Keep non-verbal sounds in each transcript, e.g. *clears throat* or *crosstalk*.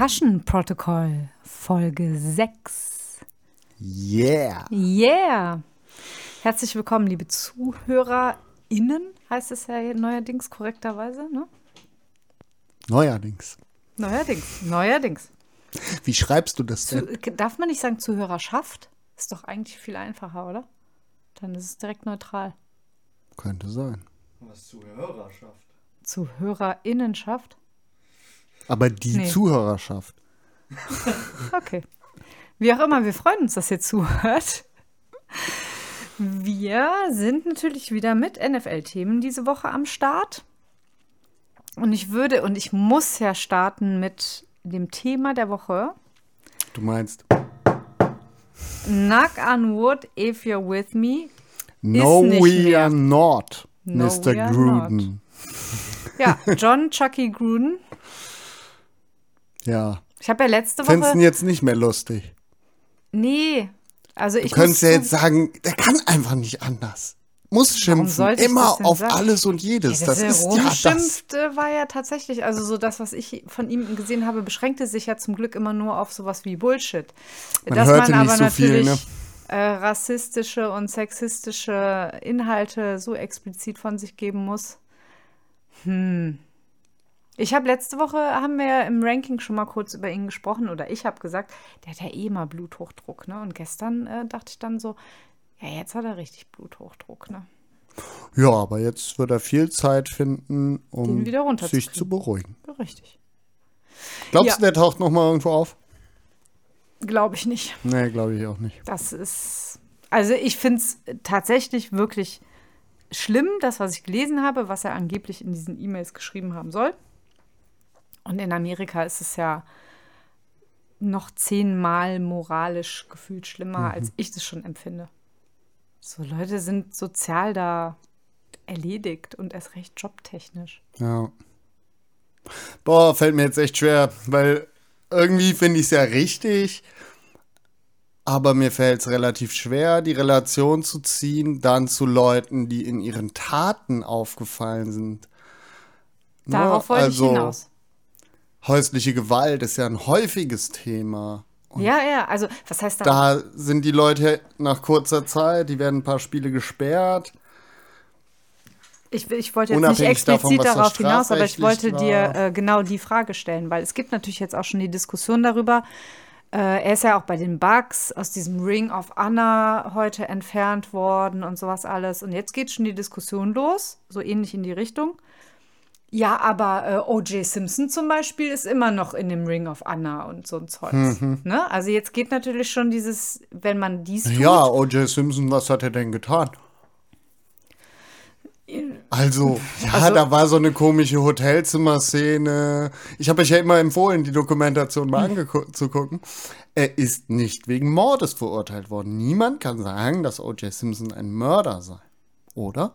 Concussion Protocol, Folge 6. Yeah. Yeah. Herzlich willkommen, liebe ZuhörerInnen, heißt es ja neuerdings korrekterweise, ne? Neuerdings. Neuerdings, neuerdings. Wie schreibst du das denn? Zu, darf man nicht sagen Zuhörerschaft? Ist doch eigentlich viel einfacher, oder? Dann ist es direkt neutral. Könnte sein. Was Zuhörerschaft? ZuhörerInnenschaft? Aber die Nee. Zuhörerschaft. *laughs* Okay. Wie auch immer, wir freuen uns, dass ihr zuhört. Wir sind natürlich wieder mit NFL-Themen diese Woche am Start. Und ich würde, und ich muss ja starten mit dem Thema der Woche. Du meinst Knock on wood if you're with me. No we mehr. are not, No, Mr. we are Gruden. Ja, *laughs* John Chucky Gruden. Ja. Ich habe ja letzte Findest du ihn Woche. jetzt nicht mehr lustig? Nee. Also Du ich könntest muss ja jetzt sagen, der kann einfach nicht anders. Muss schimpfen. Immer auf sagen? alles und jedes. Ja, das ist er ja das. war ja tatsächlich, also so das, was ich von ihm gesehen habe, beschränkte sich ja zum Glück immer nur auf sowas wie Bullshit. Man Dass hörte man nicht aber so viel, natürlich ne? äh, rassistische und sexistische Inhalte so explizit von sich geben muss. Hm. Ich habe letzte Woche, haben wir im Ranking schon mal kurz über ihn gesprochen oder ich habe gesagt, der hat ja eh mal Bluthochdruck, ne? Und gestern äh, dachte ich dann so, ja, jetzt hat er richtig Bluthochdruck, ne? Ja, aber jetzt wird er viel Zeit finden, um sich zu beruhigen. Richtig. Glaubst Ja. du, der taucht noch mal irgendwo auf? Glaube ich nicht. Nee, glaube ich auch nicht. Das ist. Also ich finde es tatsächlich wirklich schlimm, das, was ich gelesen habe, was er angeblich in diesen E-Mails geschrieben haben soll. Und in Amerika ist es ja noch zehnmal moralisch gefühlt schlimmer, als ich das schon empfinde. So Leute sind sozial da erledigt und erst recht jobtechnisch. Ja. Boah, fällt mir jetzt echt schwer, weil irgendwie finde ich es ja richtig, aber mir fällt es relativ schwer, die Relation zu ziehen, dann zu Leuten, die in ihren Taten aufgefallen sind. Ne? Darauf wollte also, ich hinaus. Häusliche Gewalt ist ja ein häufiges Thema. Ja, ja, also was heißt da? Da sind die Leute nach kurzer Zeit, die werden ein paar Spiele gesperrt. Ich, ich wollte jetzt nicht Unabhängig explizit davon, darauf hinaus, aber ich wollte dir war. äh, genau die Frage stellen, weil es gibt natürlich jetzt auch schon die Diskussion darüber. Äh, er ist ja auch bei den Bugs aus diesem Ring of Honor heute entfernt worden und sowas alles. Und jetzt geht schon die Diskussion los, so ähnlich in die Richtung. Ja, aber äh, O.J. Simpson zum Beispiel ist immer noch in dem Ring of Honor und so ein Zeugs. Mhm. Ne? Also jetzt geht natürlich schon dieses, wenn man dies tut, Ja, O.J. Simpson, was hat er denn getan? Also, ja, Also- da war so eine komische Hotelzimmerszene. Ich habe euch ja immer empfohlen, die Dokumentation mal anzugucken. Er ist nicht wegen Mordes verurteilt worden. Niemand kann sagen, dass O.J. Simpson ein Mörder sei. Oder?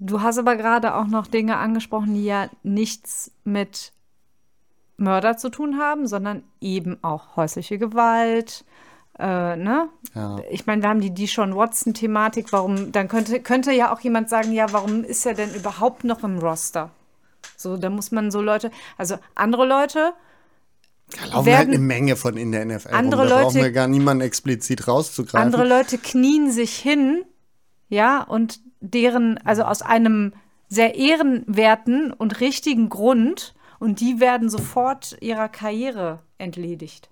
Du hast aber gerade auch noch Dinge angesprochen, die ja nichts mit Mörder zu tun haben, sondern eben auch häusliche Gewalt. Äh, ne? Ja. Ich meine, wir haben die Deshaun Watson-Thematik. Warum? Dann könnte, könnte ja auch jemand sagen, ja, warum ist er denn überhaupt noch im Roster? So, da muss man so Leute, also andere Leute, Da laufen Werden- halt eine Menge von in der NFL. Andere rum. Da brauchen Leute- wir gar niemanden explizit rauszugreifen. andere Leute knien sich hin, ja, und deren, also aus einem sehr ehrenwerten und richtigen Grund, und die werden sofort ihrer Karriere entledigt.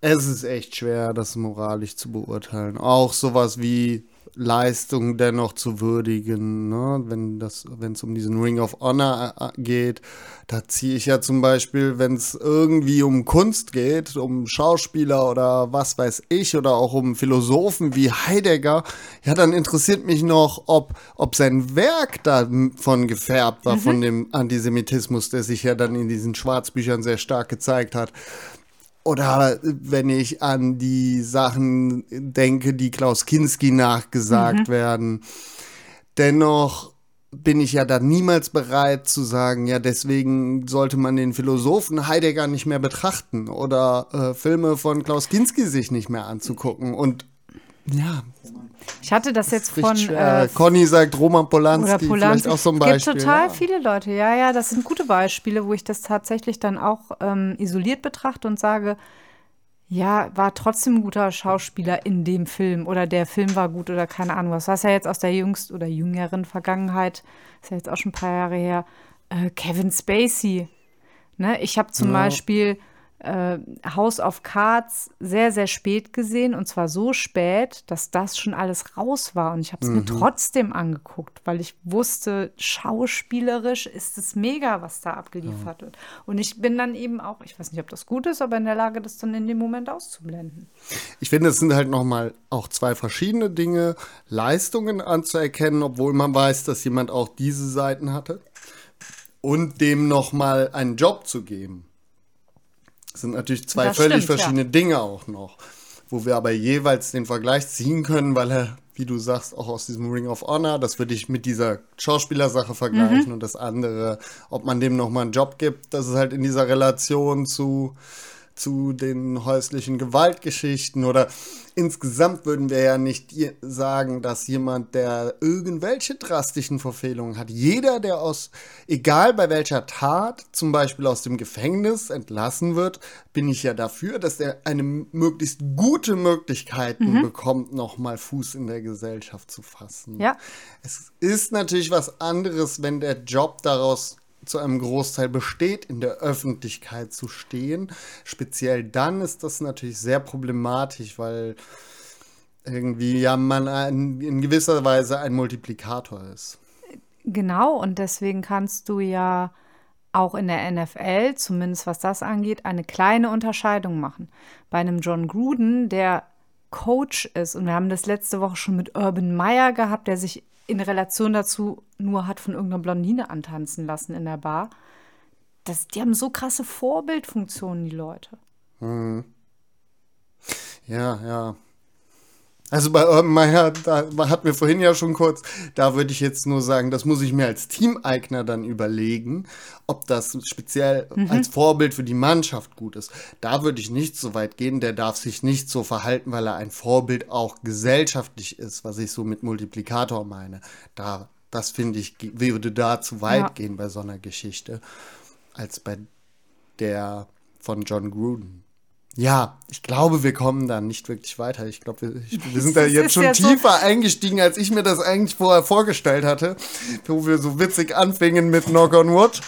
Es ist echt schwer, das moralisch zu beurteilen. Auch sowas wie Leistung dennoch zu würdigen, ne? wenn das, wenn es um diesen Ring of Honor äh, geht, da ziehe ich ja zum Beispiel, wenn es irgendwie um Kunst geht, um Schauspieler oder was weiß ich oder auch um Philosophen wie Heidegger, ja, dann interessiert mich noch, ob, ob sein Werk davon gefärbt war, von dem Antisemitismus, der sich ja dann in diesen Schwarzbüchern sehr stark gezeigt hat. Oder wenn ich an die Sachen denke, die Klaus Kinski nachgesagt werden. Dennoch bin ich ja dann niemals bereit zu sagen, ja, deswegen sollte man den Philosophen Heidegger nicht mehr betrachten oder äh, Filme von Klaus Kinski sich nicht mehr anzugucken. Und Ja, Ich hatte das jetzt spricht von schwer. äh, Conny sagt Roman Polanski, oder Polanski. vielleicht auch so ein Es Beispiel. gibt total ja. viele Leute, ja, ja, das sind gute Beispiele, wo ich das tatsächlich dann auch ähm, isoliert betrachte und sage, ja, war trotzdem ein guter Schauspieler in dem Film oder der Film war gut oder keine Ahnung was. Was ja jetzt aus der jüngst oder jüngeren Vergangenheit, ist ja jetzt auch schon ein paar Jahre her, äh, Kevin Spacey. Ne? Ich habe zum Ja. Beispiel äh, House of Cards sehr, sehr spät gesehen und zwar so spät, dass das schon alles raus war und ich habe es mir trotzdem angeguckt, weil ich wusste, schauspielerisch ist es mega, was da abgeliefert wird. Und ich bin dann eben auch, ich weiß nicht, ob das gut ist, aber in der Lage, das dann in dem Moment auszublenden. Ich finde, es sind halt nochmal auch zwei verschiedene Dinge, Leistungen anzuerkennen, obwohl man weiß, dass jemand auch diese Seiten hatte. Und dem nochmal einen Job zu geben. Das sind natürlich zwei Das völlig stimmt, verschiedene Dinge auch noch. Wo wir aber jeweils den Vergleich ziehen können, weil er, wie du sagst, auch aus diesem Ring of Honor, das würde ich mit dieser Schauspielersache vergleichen Mhm. und das andere, ob man dem nochmal einen Job gibt, das ist halt in dieser Relation zu zu den häuslichen Gewaltgeschichten oder insgesamt würden wir ja nicht sagen, dass jemand, der irgendwelche drastischen Verfehlungen hat, jeder, der aus, egal bei welcher Tat, zum Beispiel aus dem Gefängnis entlassen wird, bin ich ja dafür, dass er eine möglichst gute Möglichkeiten bekommt, nochmal Fuß in der Gesellschaft zu fassen. Ja. Es ist natürlich was anderes, wenn der Job daraus zu einem Großteil besteht, in der Öffentlichkeit zu stehen. Speziell dann ist das natürlich sehr problematisch, weil irgendwie ja man ein, in gewisser Weise ein Multiplikator ist. Genau, und deswegen kannst du ja auch in der NFL, zumindest was das angeht, eine kleine Unterscheidung machen. Bei einem John Gruden, der Coach ist, und wir haben das letzte Woche schon mit Urban Meyer gehabt, der sich in Relation dazu nur hat von irgendeiner Blondine antanzen lassen in der Bar. Das, die haben so krasse Vorbildfunktionen, die Leute. Ja, ja. Also bei Urban Meyer, da hatten wir vorhin ja schon kurz, da würde ich jetzt nur sagen, das muss ich mir als Teameigner dann überlegen, ob das speziell als Vorbild für die Mannschaft gut ist. Da würde ich nicht so weit gehen, der darf sich nicht so verhalten, weil er ein Vorbild auch gesellschaftlich ist, was ich so mit Multiplikator meine. Da, das finde ich, würde da zu weit Ja. gehen bei so einer Geschichte, als bei der von John Gruden. Ja, ich glaube, wir kommen da nicht wirklich weiter. Ich glaube, wir, wir sind da jetzt schon ja so- tiefer eingestiegen, als ich mir das eigentlich vorher vorgestellt hatte, wo wir so witzig anfingen mit Knock on Wood.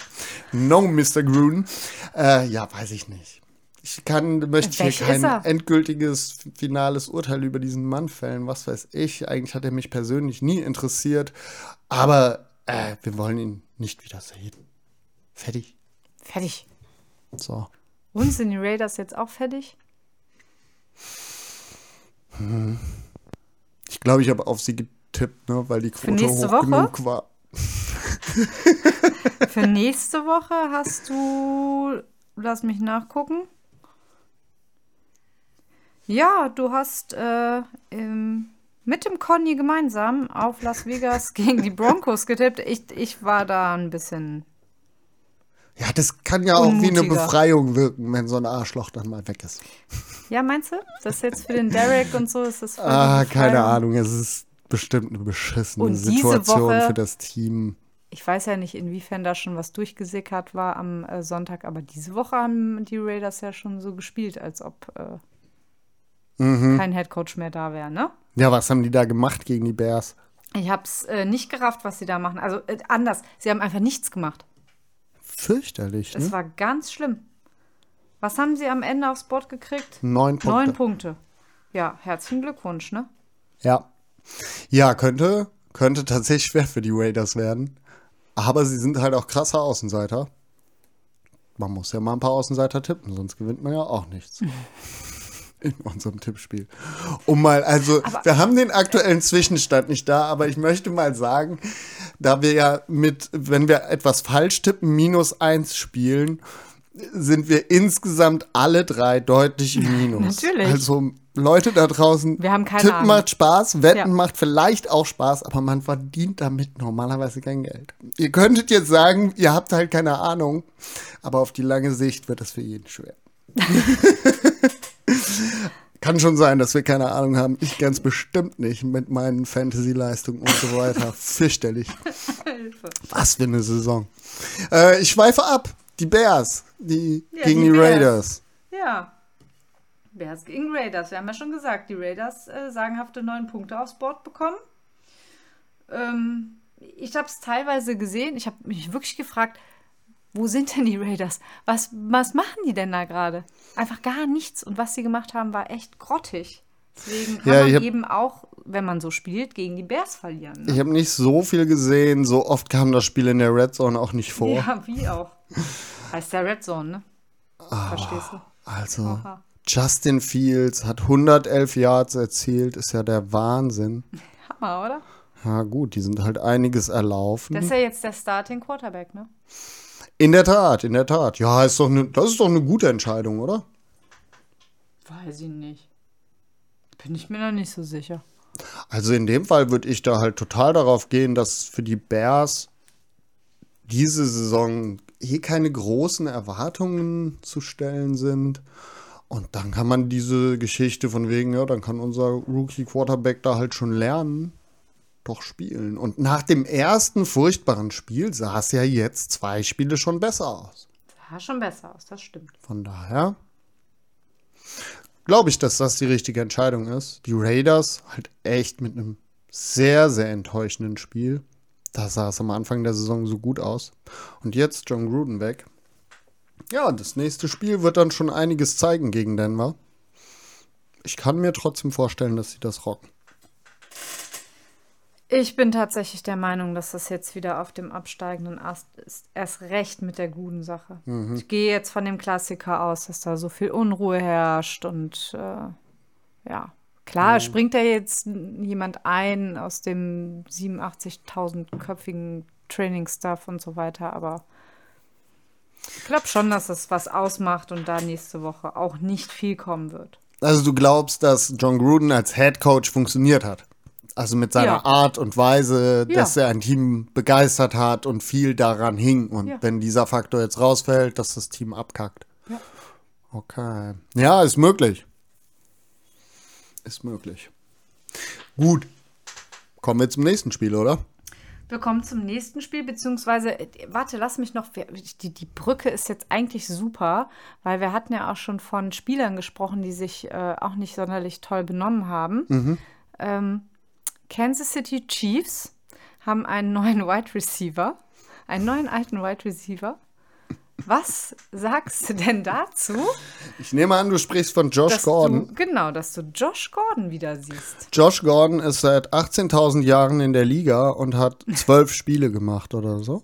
No, Mr. Gruden. Äh, ja, weiß ich nicht. Ich kann, möchte Welch hier kein endgültiges, finales Urteil über diesen Mann fällen. Was weiß ich. Eigentlich hat er mich persönlich nie interessiert. Aber äh, wir wollen ihn nicht wiedersehen. Fertig. Fertig. So. Und sind die Raiders jetzt auch fertig? Ich glaube, ich habe auf sie getippt, ne, weil die Quote hoch Woche? genug war. *laughs* *laughs* Für nächste Woche hast du, lass mich nachgucken. Ja, du hast äh, im, mit dem Conny gemeinsam auf Las Vegas gegen die Broncos getippt. Ich, ich war da ein bisschen. Ja, das kann ja auch wie eine Unmutiger. Befreiung wirken, wenn so ein Arschloch dann mal weg ist. Ja, meinst du? Das ist jetzt für den Derek und so ist das. Ah, keine? Ahnung. Es ist bestimmt eine beschissene Und Situation Woche- für das Team. Ich weiß ja nicht, inwiefern da schon was durchgesickert war am äh, Sonntag, aber diese Woche haben die Raiders ja schon so gespielt, als ob äh, Mhm. kein Headcoach mehr da wäre, ne? Ja, was haben die da gemacht gegen die Bears? Ich habe es äh, nicht gerafft, was sie da machen. Also äh, anders, sie haben einfach nichts gemacht. Fürchterlich, Es ne? war ganz schlimm. Was haben sie am Ende aufs Board gekriegt? Neun Punkte. Neun Punkte. Ja, herzlichen Glückwunsch, ne? Ja. Ja, könnte, könnte tatsächlich schwer für die Raiders werden. Aber sie sind halt auch krasser Außenseiter. Man muss ja mal ein paar Außenseiter tippen, sonst gewinnt man ja auch nichts. *laughs* In unserem Tippspiel. Um mal, also, wir haben den aktuellen Zwischenstand nicht da, aber ich möchte mal sagen, da wir ja mit, wenn wir etwas falsch tippen, minus eins spielen, sind wir insgesamt alle drei deutlich im *laughs* Minus. Natürlich. Also, Leute da draußen, Wir haben keine Tippen Ahnung. macht Spaß, Wetten Ja. macht vielleicht auch Spaß, aber man verdient damit normalerweise kein Geld. Ihr könntet jetzt sagen, ihr habt halt keine Ahnung, aber auf die lange Sicht wird das für jeden schwer. *laughs* Kann schon sein, dass wir keine Ahnung haben. Ich ganz bestimmt nicht mit meinen Fantasy-Leistungen und so weiter. *laughs* Fürchterlich. Was für eine Saison. Äh, ich schweife ab. Die Bears, die Ja, gegen die die. Raiders. Ja. Bears gegen Raiders. Wir haben ja schon gesagt, die Raiders äh, sagenhafte neun Punkte aufs Board bekommen. Ähm, ich habe es teilweise gesehen. Ich habe mich wirklich gefragt, wo sind denn die Raiders? Was, was machen die denn da gerade? Einfach gar nichts. Und was sie gemacht haben, war echt grottig. Deswegen kann Ja, man eben auch, wenn man so spielt, gegen die Bears verlieren. Ne? Ich habe nicht so viel gesehen. So oft kam das Spiel in der Red Zone auch nicht vor. Ja, wie auch. Heißt der Red Zone, ne? Verstehst du? Also, Aha. Justin Fields hat 111 Yards erzielt. Ist ja der Wahnsinn. *laughs* Hammer, oder? Ja, gut, die sind halt einiges erlaufen. Das ist ja jetzt der Starting Quarterback, ne? In der Tat, in der Tat. Ja, ist doch ne, das ist doch eine gute Entscheidung, oder? Weiß ich nicht. Bin ich mir noch nicht so sicher. Also in dem Fall würde ich da halt total darauf gehen, dass für die Bears diese Saison eh keine großen Erwartungen zu stellen sind. Und dann kann man diese Geschichte von wegen, ja, dann kann unser Rookie Quarterback da halt schon lernen, doch spielen. Und nach dem ersten furchtbaren Spiel sah es ja jetzt zwei Spiele schon besser aus. Sah schon besser aus, das stimmt. Von daher glaube ich, dass das die richtige Entscheidung ist. Die Raiders halt echt mit einem sehr, sehr enttäuschenden Spiel. Da sah es am Anfang der Saison so gut aus. Und jetzt John Gruden weg. Ja, das nächste Spiel wird dann schon einiges zeigen gegen Denver. Ich kann mir trotzdem vorstellen, dass sie das rocken. Ich bin tatsächlich der Meinung, dass das jetzt wieder auf dem absteigenden Ast ist. Erst recht mit der guten Sache. Ich gehe jetzt von dem Klassiker aus, dass da so viel Unruhe herrscht und äh, ja. Klar, springt da jetzt jemand ein aus dem 87.000-köpfigen Training-Stuff und so weiter, aber ich glaube schon, dass das was ausmacht und da nächste Woche auch nicht viel kommen wird. Also du glaubst, dass John Gruden als Head Coach funktioniert hat? Also mit seiner Ja. Art und Weise, Ja. dass er ein Team begeistert hat und viel daran hing. Und Ja. wenn dieser Faktor jetzt rausfällt, dass das Team abkackt. Ja. Okay. Ja, ist möglich. Ist möglich. Gut. Kommen wir zum nächsten Spiel, oder? Wir kommen zum nächsten Spiel, beziehungsweise, äh, warte, lass mich noch, die, die Brücke ist jetzt eigentlich super, weil wir hatten ja auch schon von Spielern gesprochen, die sich äh, auch nicht sonderlich toll benommen haben. Ähm, Kansas City Chiefs haben einen neuen *laughs* Wide Receiver, einen neuen alten Wide Receiver. Was sagst du denn dazu, Ich nehme an, du sprichst von Josh Gordon. du, genau, dass du Josh Gordon wieder siehst? Josh Gordon ist seit 18.000 Jahren in der Liga und hat zwölf *laughs* Spiele gemacht oder so.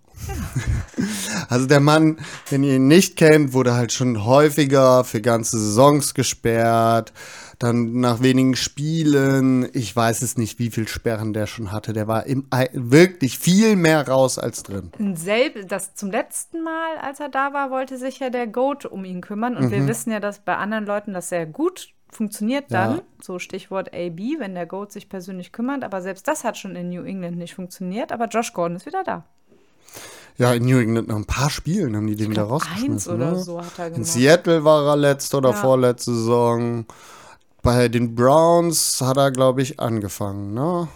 Also der Mann, wenn ihr ihn nicht kennt, wurde halt schon häufiger für ganze Saisons gesperrt. Dann nach wenigen Spielen, ich weiß es nicht, wie viel Sperren der schon hatte. Der war im, wirklich viel mehr raus als drin. Selb, das zum letzten Mal, als er da war, wollte sich ja der Goat um ihn kümmern. Und Mhm. wir wissen ja, dass bei anderen Leuten das sehr gut funktioniert dann. Ja. So Stichwort AB, wenn der Goat sich persönlich kümmert. Aber selbst das hat schon in New England nicht funktioniert. Aber Josh Gordon ist wieder da. Ja, in New England nach ein paar Spielen haben die den wieder glaub, rausgeschmissen. eins oder ne? so hat er In gemacht. Seattle war er letzte oder Ja. vorletzte Saison. Bei den Browns hat er, glaube ich, angefangen, ne?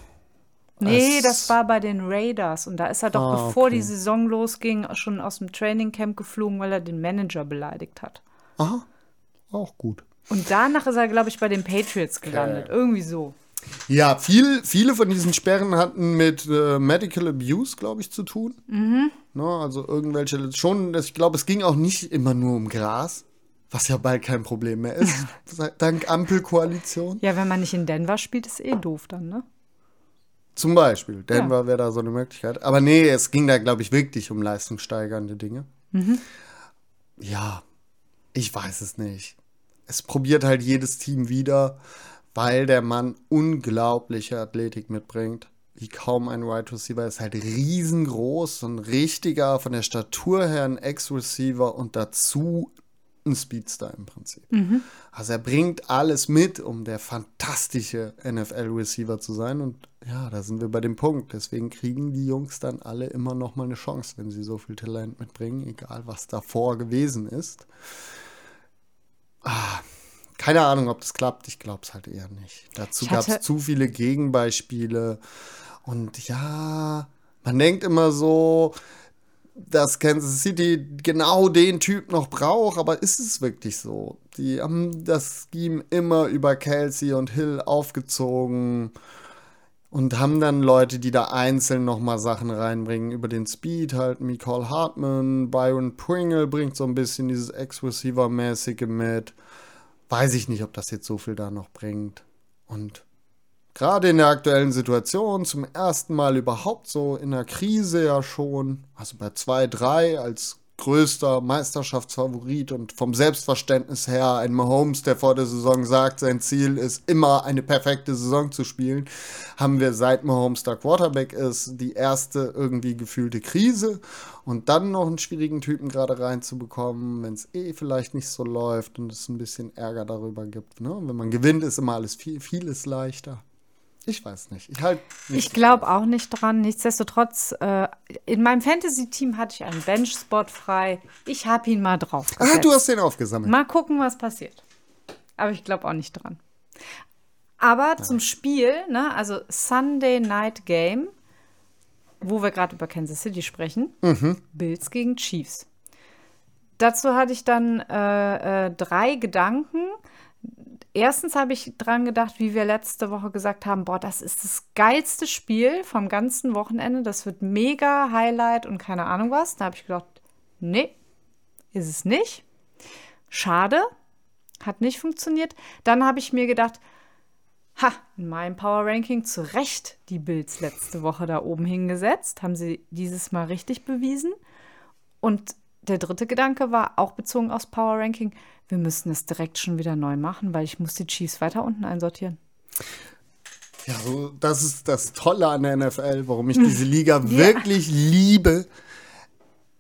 Nee, Es- das war bei den Raiders. Und da ist er doch, Ah, bevor okay. die Saison losging, schon aus dem Trainingcamp geflogen, weil er den Manager beleidigt hat. Aha, auch gut. Und danach ist er, glaube ich, bei den Patriots gelandet. Irgendwie so. Ja, viel, viele von diesen Sperren hatten mit äh, Medical Abuse, glaube ich, zu tun. Mhm. Ne, also irgendwelche, schon, ich glaube, es ging auch nicht immer nur um Gras, was ja bald kein Problem mehr ist, dank Ampelkoalition. Ja, wenn man nicht in Denver spielt, ist eh doof dann, ne? Zum Beispiel, Denver wäre da so eine Möglichkeit. Aber nee, es ging da, glaube ich, wirklich um leistungssteigernde Dinge. Ja, ich weiß es nicht. Es probiert halt jedes Team wieder, weil der Mann unglaubliche Athletik mitbringt. Wie kaum ein Wide Receiver ist halt riesengroß, so ein richtiger, von der Statur her ein Ex-Receiver und dazu ein Speedster im Prinzip. Also er bringt alles mit, um der fantastische NFL-Receiver zu sein. Und ja, da sind wir bei dem Punkt. Deswegen kriegen die Jungs dann alle immer noch mal eine Chance, wenn sie so viel Talent mitbringen, egal was davor gewesen ist. Ah, keine Ahnung, ob das klappt. Ich glaube es halt eher nicht. Dazu gab es zu viele Gegenbeispiele. Und ja, man denkt immer so, dass Kansas City genau den Typ noch braucht, aber ist es wirklich so? Die haben das Scheme immer über Kelsey und Hill aufgezogen und haben dann Leute, die da einzeln nochmal Sachen reinbringen über den Speed, halt Nicole Hartman, Byron Pringle bringt so ein bisschen dieses Ex-Receiver-mäßige mit. Weiß ich nicht, ob das jetzt so viel da noch bringt. Und gerade in der aktuellen Situation, zum ersten Mal überhaupt so in der Krise ja schon, also bei 2-3 als größter Meisterschaftsfavorit und vom Selbstverständnis her ein Mahomes, der vor der Saison sagt, sein Ziel ist immer eine perfekte Saison zu spielen, haben wir seit Mahomes der Quarterback ist, die erste irgendwie gefühlte Krise und dann noch einen schwierigen Typen gerade reinzubekommen, wenn es eh vielleicht nicht so läuft und es ein bisschen Ärger darüber gibt. Ne? Wenn man gewinnt, ist immer alles viel, vieles leichter. Ich weiß nicht. Ich halt Ich glaube auch nicht dran. Nichtsdestotrotz, äh, in meinem Fantasy-Team hatte ich einen Bench-Spot frei. Ich habe ihn mal drauf. Ah, du hast den aufgesammelt. Mal gucken, was passiert. Aber ich glaube auch nicht dran. Aber zum Spiel, ne, also Sunday Night Game, wo wir gerade über Kansas City sprechen, Bills gegen Chiefs. Dazu hatte ich dann äh, äh, drei Gedanken. Erstens habe ich dran gedacht, wie wir letzte Woche gesagt haben, boah, das ist das geilste Spiel vom ganzen Wochenende. Das wird mega Highlight und keine Ahnung was. Da habe ich gedacht, nee, ist es nicht. Schade, hat nicht funktioniert. Dann habe ich mir gedacht, ha, in meinem Power Ranking zu Recht die Bills letzte Woche da oben hingesetzt. Haben sie dieses Mal richtig bewiesen. Und der dritte Gedanke war auch bezogen aufs Power Ranking, wir müssen es direkt schon wieder neu machen, weil ich muss die Chiefs weiter unten einsortieren. Ja, so, das ist das Tolle an der NFL, warum ich diese *laughs* Liga wirklich liebe.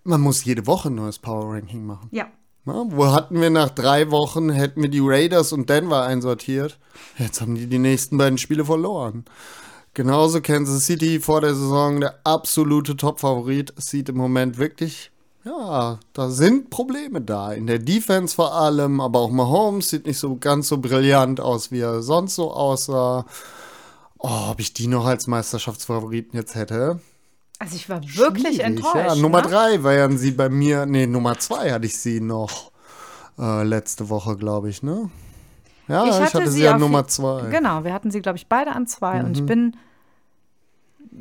Man muss jede Woche ein neues Power Ranking machen. Ja. Na, wo hatten wir nach drei Wochen, hätten wir die Raiders und Denver einsortiert. Jetzt haben die die nächsten beiden Spiele verloren. Genauso Kansas City vor der Saison der absolute Top-Favorit. Es sieht im Moment wirklich, ja, da sind Probleme da. In der Defense vor allem, aber auch Mahomes sieht nicht so ganz so brillant aus, wie er sonst so aussah. Oh, ob ich die noch als Meisterschaftsfavoriten jetzt hätte? Also ich war wirklich Schwierig, enttäuscht. Ja, Nummer ne? drei wären sie bei mir, nee, Nummer zwei hatte ich sie noch äh, letzte Woche, glaube ich, ne? Ja, ich hatte, sie an auf Nummer je- zwei. Mhm. Genau, wir hatten sie, glaube ich, beide an zwei. Und ich bin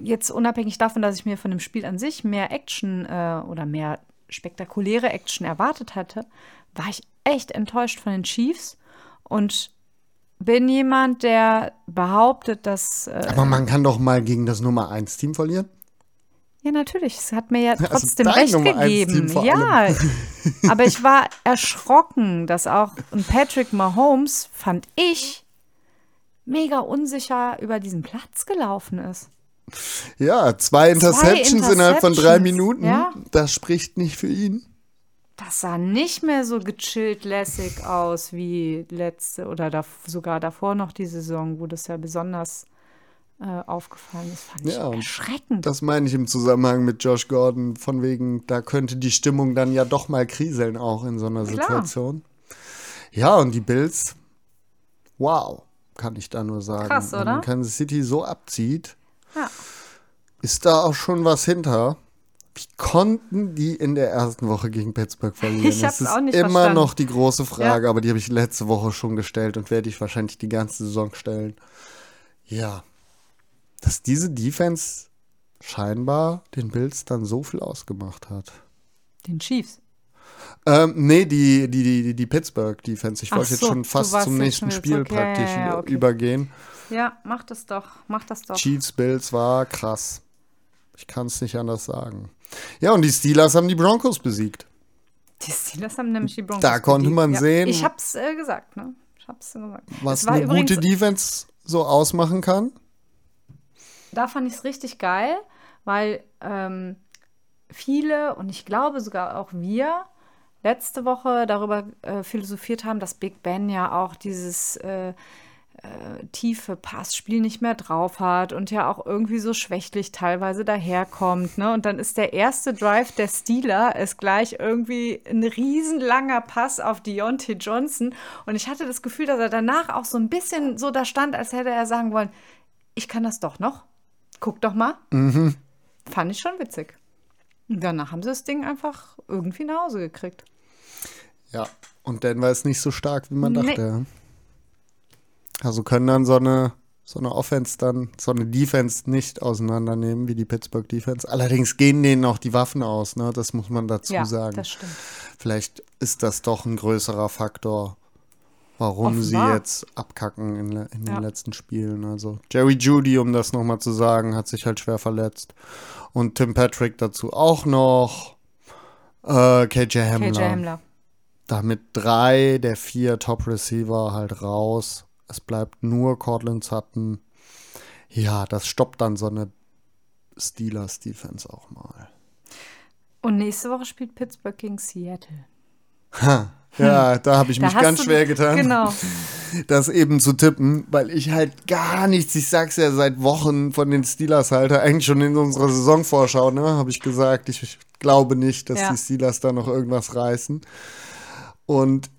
jetzt unabhängig davon, dass ich mir von dem Spiel an sich mehr Action äh, oder mehr spektakuläre Action erwartet hatte, war ich echt enttäuscht von den Chiefs und bin jemand, der behauptet, dass äh, Aber man kann doch mal gegen das Nummer eins Team verlieren. ja natürlich, es hat mir ja *laughs* Also trotzdem dein recht Nummer gegeben. Ja, *laughs* *laughs* aber ich war erschrocken, dass auch ein Patrick Mahomes fand ich mega unsicher über diesen Platz gelaufen ist. Ja, zwei Interceptions, innerhalb von drei Interceptions, Minuten. ja. Das spricht nicht für ihn. Das sah nicht mehr so gechillt lässig aus wie letzte oder da, sogar davor noch die Saison, wo das ja besonders äh, aufgefallen ist. Fand ich Ja, und erschreckend. Das meine ich im Zusammenhang mit Josh Gordon, von wegen, da könnte die Stimmung dann ja doch mal kriseln, auch in so einer Klar. Situation. Ja, und die Bills, wow, kann ich da nur sagen. Krass, Wenn oder? man Kansas City so abzieht, Ja. ist da auch schon was hinter. Wie konnten die in der ersten Woche gegen Pittsburgh verlieren? Ich das hab's ist auch nicht immer verstanden. noch die große Frage, aber die habe ich letzte Woche schon gestellt und werde ich wahrscheinlich die ganze Saison stellen. Ja, dass diese Defense scheinbar den Bills dann so viel ausgemacht hat. Den Chiefs. Ähm, nee, die, die, die, die Pittsburgh Defense. Ich wollte jetzt so, schon du fast zum jetzt nächsten schon Spiel. Ja, ja, praktisch ja, okay. übergehen. Ja, mach das doch. Mach das doch. Chiefs Bills war krass. Ich kann es nicht anders sagen. Ja, und die Steelers haben die Broncos besiegt. Die Steelers haben nämlich die Broncos. Da konnte besiegt. man sehen- Ich hab's äh, gesagt, ne? Ich hab's gesagt. Was eine gute Defense so ausmachen kann. Da fand ich es richtig geil, weil ähm, viele und ich glaube sogar auch wir letzte Woche darüber äh, philosophiert haben, dass Big Ben ja auch dieses äh, äh, tiefe Passspiel nicht mehr drauf hat und ja auch irgendwie so schwächlich teilweise daherkommt. Ne? Und dann ist der erste Drive der Steeler ist gleich irgendwie ein riesenlanger Pass auf Deontay Johnson. Und ich hatte das Gefühl, dass er danach auch so ein bisschen so da stand, als hätte er sagen wollen, ich kann das doch noch. Guck doch mal. Mhm. Fand ich schon witzig. Danach haben sie das Ding einfach irgendwie nach Hause gekriegt. Ja, und Denver ist nicht so stark, wie man Nee. dachte. Also können dann so eine, so eine Offense dann, so eine Defense nicht auseinandernehmen wie die Pittsburgh Defense. Allerdings gehen denen auch die Waffen aus, ne? Das muss man dazu ja, sagen. das stimmt. Vielleicht ist das doch ein größerer Faktor, warum sie Offenbar. jetzt abkacken in, in Ja. den letzten Spielen. Also Jerry Judy, um das nochmal zu sagen, hat sich halt schwer verletzt. Und Tim Patrick dazu auch noch. Äh, KJ Hamler. KJ Hamler. Damit drei der vier Top-Receiver halt raus. Es bleibt nur Cortland Sutton. Ja, das stoppt dann so eine Steelers-Defense auch mal. Und nächste Woche spielt Pittsburgh gegen Seattle. Ja, da habe ich Da mich ganz schwer getan. Genau. das eben zu tippen, weil ich halt gar nichts, ich sag's ja seit Wochen von den Steelers halte, eigentlich schon in unserer Saisonvorschau, ne, habe ich gesagt, ich, ich glaube nicht, dass Ja. die Steelers da noch irgendwas reißen. Und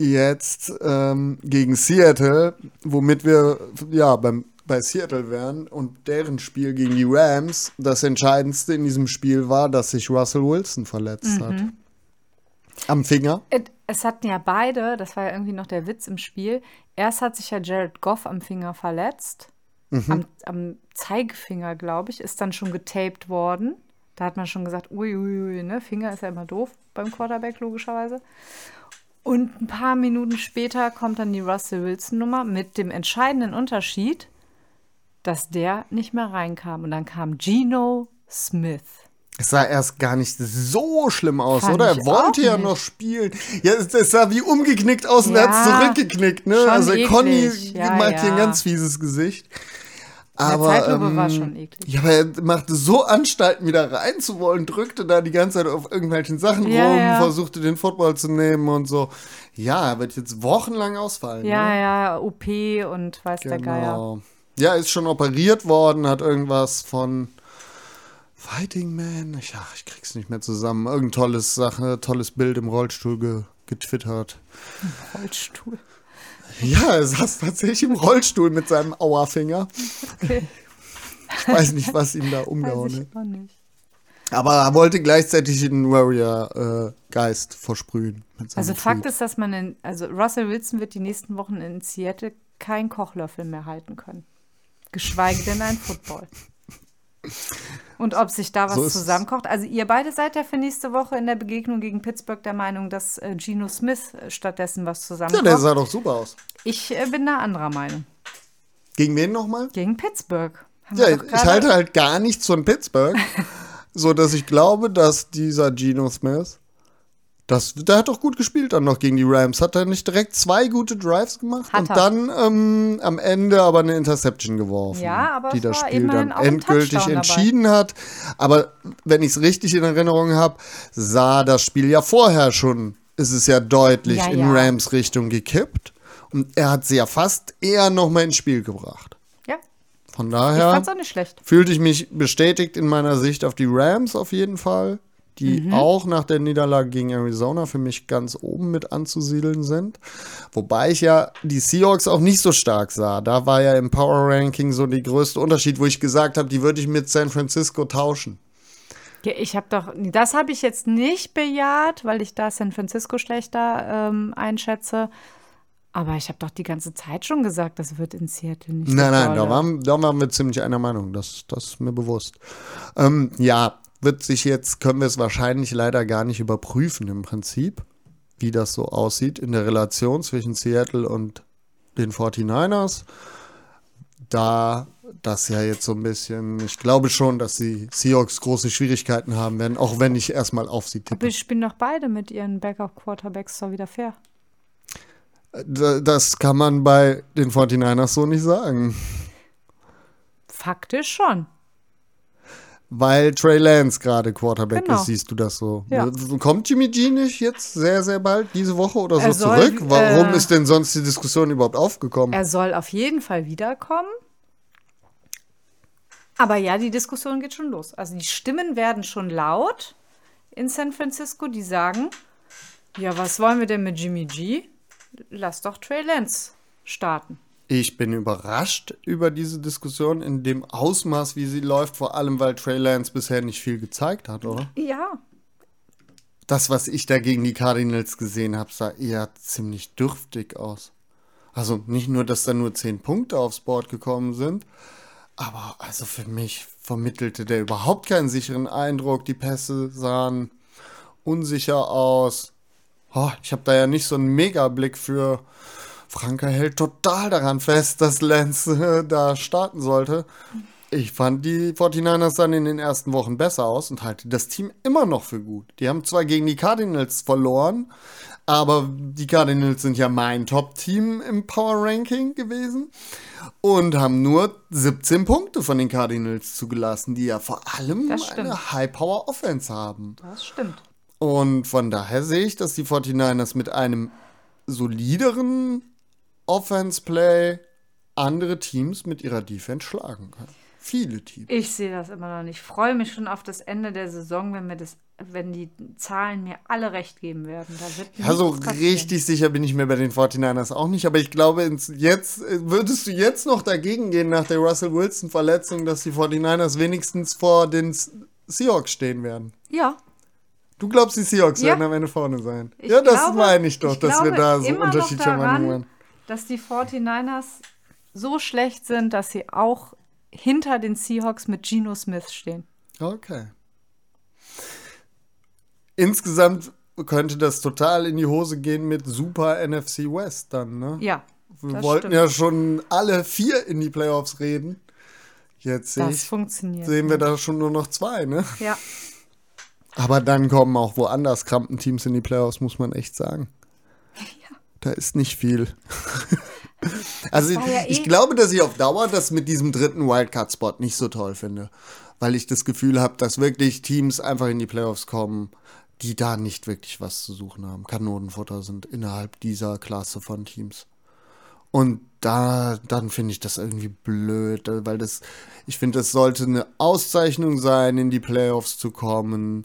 jetzt ähm, gegen Seattle, womit wir ja beim bei Seattle wären und deren Spiel gegen die Rams, das Entscheidendste in diesem Spiel war, dass sich Russell Wilson verletzt hat. Mhm. Am Finger. Es- hatten ja beide, das war ja irgendwie noch der Witz im Spiel. Erst hat sich ja Jared Goff am Finger verletzt. Am, am Zeigefinger, glaube ich, ist dann schon getaped worden. Da hat man schon gesagt, uiuiui, ne? Finger ist ja immer doof beim Quarterback, logischerweise. Und ein paar Minuten später kommt dann die Russell Wilson-Nummer mit dem entscheidenden Unterschied, dass der nicht mehr reinkam. Und dann kam Geno Smith. Es sah erst gar nicht so schlimm aus, Fand oder? Er wollte ja nicht. noch spielen. Ja, es, es sah wie umgeknickt aus und er hat Ja, zurückgeknickt, ne? Also Conny eklig. Ja, macht hier ein ja. ganz fieses Gesicht. Aber, Zeitlupe ähm, war schon eklig. Ja, aber er machte so Anstalten, wieder reinzuwollen, drückte da die ganze Zeit auf irgendwelchen Sachen Ja, rum, ja. versuchte den Football zu nehmen und so. Ja, er wird jetzt wochenlang ausfallen. Ja, ne? ja, OP und weiß der Geier. Genau. Ja, ist schon operiert worden, hat irgendwas von Fighting Man. Ich, ach, ich krieg's nicht mehr zusammen. Irgendein tolles Sache, tolles Bild im Rollstuhl ge getwittert. Rollstuhl. Ja, er saß tatsächlich im Rollstuhl mit seinem Auerfinger. Okay. Ich weiß nicht, was ihm da umgehauen hat. Aber er wollte gleichzeitig den Warrior-Geist versprühen. Mit seinem Also. Fakt ist, dass man in, also Russell Wilson wird die nächsten Wochen in Seattle keinen Kochlöffel mehr halten können. Geschweige denn ein Football. Und ob sich da was So zusammenkocht. Also ihr beide seid ja für nächste Woche in der Begegnung gegen Pittsburgh der Meinung, dass äh, Geno Smith äh, stattdessen was Ja, zusammenkocht. der sah doch super aus. ich äh, bin da anderer Meinung. Gegen wen nochmal? Gegen Pittsburgh. Haben Ja, ich halte halt gar nichts von Pittsburgh, *laughs* so dass ich glaube, dass dieser Geno Smith, das, der hat doch gut gespielt dann noch gegen die Rams. Hat er nicht direkt zwei gute Drives gemacht Hat und er. dann ähm, am Ende aber eine Interception geworfen, Ja, aber die das Spiel dann endgültig Touchdown dabei. entschieden hat. Aber wenn ich es richtig in Erinnerung habe, sah das Spiel ja vorher schon, ist es ja deutlich Ja, in ja. Rams Richtung gekippt. Und er hat sie ja fast eher nochmal ins Spiel gebracht. Ja, Von ich daher fand's auch nicht schlecht. fühlte ich mich bestätigt in meiner Sicht auf die Rams auf jeden Fall, die Mhm. auch nach der Niederlage gegen Arizona für mich ganz oben mit anzusiedeln sind. Wobei ich ja die Seahawks auch nicht so stark sah. Da war ja im Power Ranking so der größte Unterschied, wo ich gesagt habe, die würde ich mit San Francisco tauschen. Ja, ich habe doch, das habe ich jetzt nicht bejaht, weil ich da San Francisco schlechter ähm, einschätze. Aber ich habe doch die ganze Zeit schon gesagt, das wird in Seattle nicht. Nein, nein, da waren, da waren wir ziemlich einer Meinung. Das, das ist mir bewusst. Ähm, ja, wird sich jetzt, können wir es wahrscheinlich leider gar nicht überprüfen im Prinzip, wie das so aussieht in der Relation zwischen Seattle und den 49ers. Da das ja jetzt so ein bisschen, ich glaube schon, dass die Seahawks große Schwierigkeiten haben werden, auch wenn ich erstmal auf sie Aber tippe. ich spielen doch beide mit ihren Backup-Quarterbacks doch wieder fair. Da- Das kann man bei den 49ers so nicht sagen. Faktisch schon. Weil Trey Lance gerade Quarterback Genau. ist, siehst du das so. Ja. Kommt Jimmy G nicht jetzt sehr, sehr bald, diese Woche oder so soll, zurück? Warum äh, ist denn sonst die Diskussion überhaupt aufgekommen? Er soll auf jeden Fall wiederkommen. Aber ja, die Diskussion geht schon los. Also die Stimmen werden schon laut in San Francisco, die sagen, ja, was wollen wir denn mit Jimmy G? Lass doch Trey Lance starten. Ich bin überrascht über diese Diskussion in dem Ausmaß, wie sie läuft, vor allem weil Trey Lance bisher nicht viel gezeigt hat, oder? Ja, Das, was ich da gegen die Cardinals gesehen habe, sah eher ziemlich dürftig aus. Also nicht nur, dass da nur zehn Punkte aufs Board gekommen sind, aber also für mich vermittelte der überhaupt keinen sicheren Eindruck. Die Pässe sahen unsicher aus. Oh, ich habe da ja nicht so einen Megablick für. Franka hält total daran fest, dass Lance äh, da starten sollte. Ich fand die 49ers dann in den ersten Wochen besser aus und halte das Team immer noch für gut. Die haben zwar gegen die Cardinals verloren, aber die Cardinals sind ja mein Top-Team im Power Ranking gewesen und haben nur 17 Punkte von den Cardinals zugelassen, die ja vor allem eine High-Power-Offense haben. das stimmt. Und von daher sehe ich, dass die 49ers mit einem solideren Offense-Play andere Teams mit ihrer Defense schlagen können. Viele Teams. Ich sehe das immer noch nicht. Ich freue mich schon auf das Ende der Saison, wenn, mir das, wenn die Zahlen mir alle recht geben werden. Da wird Ja, so nichts passieren. richtig sicher bin ich mir bei den 49ers auch nicht, aber ich glaube, jetzt würdest du jetzt noch dagegen gehen nach der Russell Wilson-Verletzung, dass die 49ers wenigstens vor den Seahawks stehen werden. Ja, Du glaubst, die Seahawks Ja. werden am Ende vorne sein. Ich ja, das glaube- meine ich doch, ich dass wir da so immer noch unterschiedlicher Meinung daran, waren. Dass die 49ers so schlecht sind, dass sie auch hinter den Seahawks mit Geno Smith stehen. Okay. Insgesamt könnte das total in die Hose gehen mit Super NFC West dann, ne? Ja, Wir wollten stimmt. ja schon alle vier in die Playoffs reden. Jetzt sehe ich, funktioniert. sehen wir da schon nur noch zwei, ne? Ja, Aber dann kommen auch woanders Krampenteams in die Playoffs, muss man echt sagen. Da ist nicht viel. *laughs* also ja ich eh- glaube, dass ich auf Dauer das mit diesem dritten Wildcard-Spot nicht so toll finde. Weil ich das Gefühl habe, dass wirklich Teams einfach in die Playoffs kommen, die da nicht wirklich was zu suchen haben. Kanonenfutter sind innerhalb dieser Klasse von Teams. Und da, dann finde ich das irgendwie blöd, weil das, ich finde, das sollte eine Auszeichnung sein, in die Playoffs zu kommen.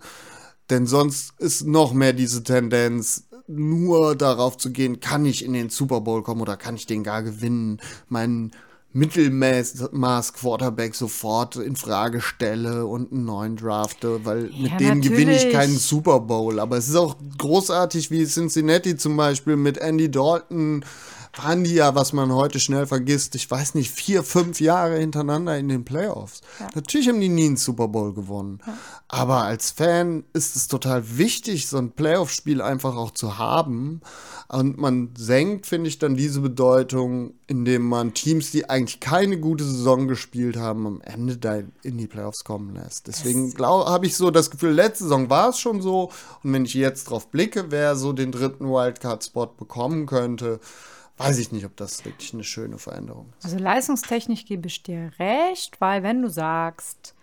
Denn sonst ist noch mehr diese Tendenz, nur darauf zu gehen, kann ich in den Super Bowl kommen oder kann ich den gar gewinnen, meinen Mittelmaß-Quarterback sofort in Frage stelle und einen neuen drafte, weil mit Ja, dem gewinne ich keinen Super Bowl. Aber es ist auch großartig, wie Cincinnati zum Beispiel mit Andy Dalton waren die ja, was man heute schnell vergisst, ich weiß nicht, vier, fünf Jahre hintereinander in den Playoffs. Natürlich haben die nie einen Super Bowl gewonnen. Aber als Fan ist es total wichtig, so ein Playoff-Spiel einfach auch zu haben. Und man senkt, finde ich, dann diese Bedeutung, indem man Teams, die eigentlich keine gute Saison gespielt haben, am Ende da in die Playoffs kommen lässt. Deswegen habe ich so das Gefühl, letzte Saison war es schon so. Und wenn ich jetzt drauf blicke, wer so den dritten Wildcard-Spot bekommen könnte, weiß ich nicht, ob das wirklich eine schöne Veränderung ist. also leistungstechnisch gebe ich dir recht, weil wenn du sagst,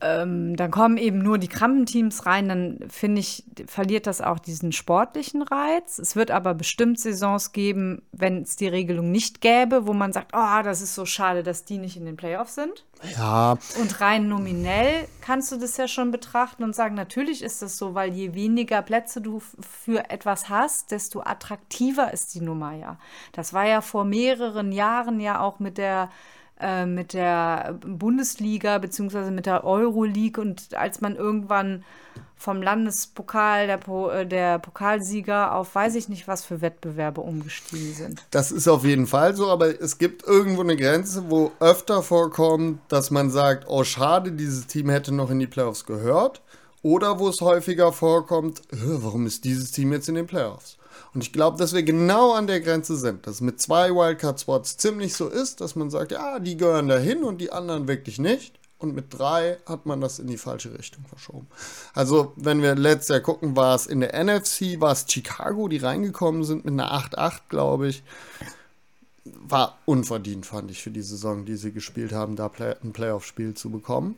ähm, dann kommen eben nur die Krampenteams rein, dann finde ich, verliert das auch diesen sportlichen Reiz. Es wird aber bestimmt Saisons geben, wenn es die Regelung nicht gäbe, wo man sagt, oh, das ist so schade, dass die nicht in den Playoffs sind. Ja, Und rein nominell kannst du das ja schon betrachten und sagen, natürlich ist das so, weil je weniger Plätze du für etwas hast, desto attraktiver ist die Nummer ja. Das war ja vor mehreren Jahren ja auch mit der äh, mit der Bundesliga beziehungsweise mit der Euroleague und als man irgendwann vom Landespokal der, po äh, der Pokalsieger auf weiß ich nicht was für Wettbewerbe umgestiegen sind. Das ist auf jeden Fall so, aber es gibt irgendwo eine Grenze, wo öfter vorkommt, dass man sagt, oh schade, dieses Team hätte noch in die Playoffs gehört. Oder wo es häufiger vorkommt, "Äh, warum ist dieses Team jetzt in den Playoffs? Und ich glaube, dass wir genau an der Grenze sind, dass es mit zwei Wildcard-Spots ziemlich so ist, dass man sagt, ja, die gehören dahin und die anderen wirklich nicht. Und mit drei hat man das in die falsche Richtung verschoben. Also, wenn wir letztes Jahr gucken, war es in der NFC, war es Chicago, die reingekommen sind mit einer 8-8, glaube ich war unverdient, fand ich, für die Saison, die sie gespielt haben, da Play ein Playoff-Spiel zu bekommen.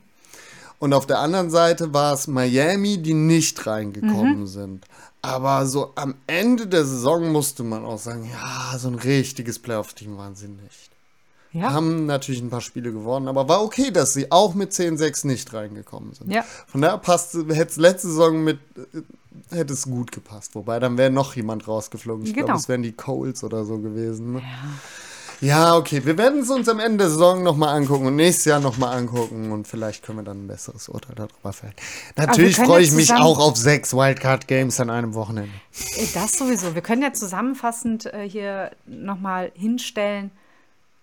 Und auf der anderen Seite war es Miami, die nicht reingekommen Mhm. sind. Aber so am Ende der Saison musste man auch sagen, ja, so ein richtiges Playoff-Team waren sie nicht. Ja. Haben natürlich ein paar Spiele gewonnen, aber war okay, dass sie auch mit 10-6 nicht reingekommen sind. Ja. Von daher passt, hätte es letzte Saison mit, äh, hätte es gut gepasst. Wobei, dann wäre noch jemand rausgeflogen. Ich Genau. glaube, es wären die Coles oder so gewesen. Ne? Ja. Okay. Wir werden es uns am Ende der Saison nochmal angucken und nächstes Jahr nochmal angucken und vielleicht können wir dann ein besseres Urteil darüber fällen. Natürlich freue ich mich auch auf sechs Wildcard-Games an einem Wochenende. Äh, Das sowieso. Wir können ja zusammenfassend äh, hier nochmal hinstellen,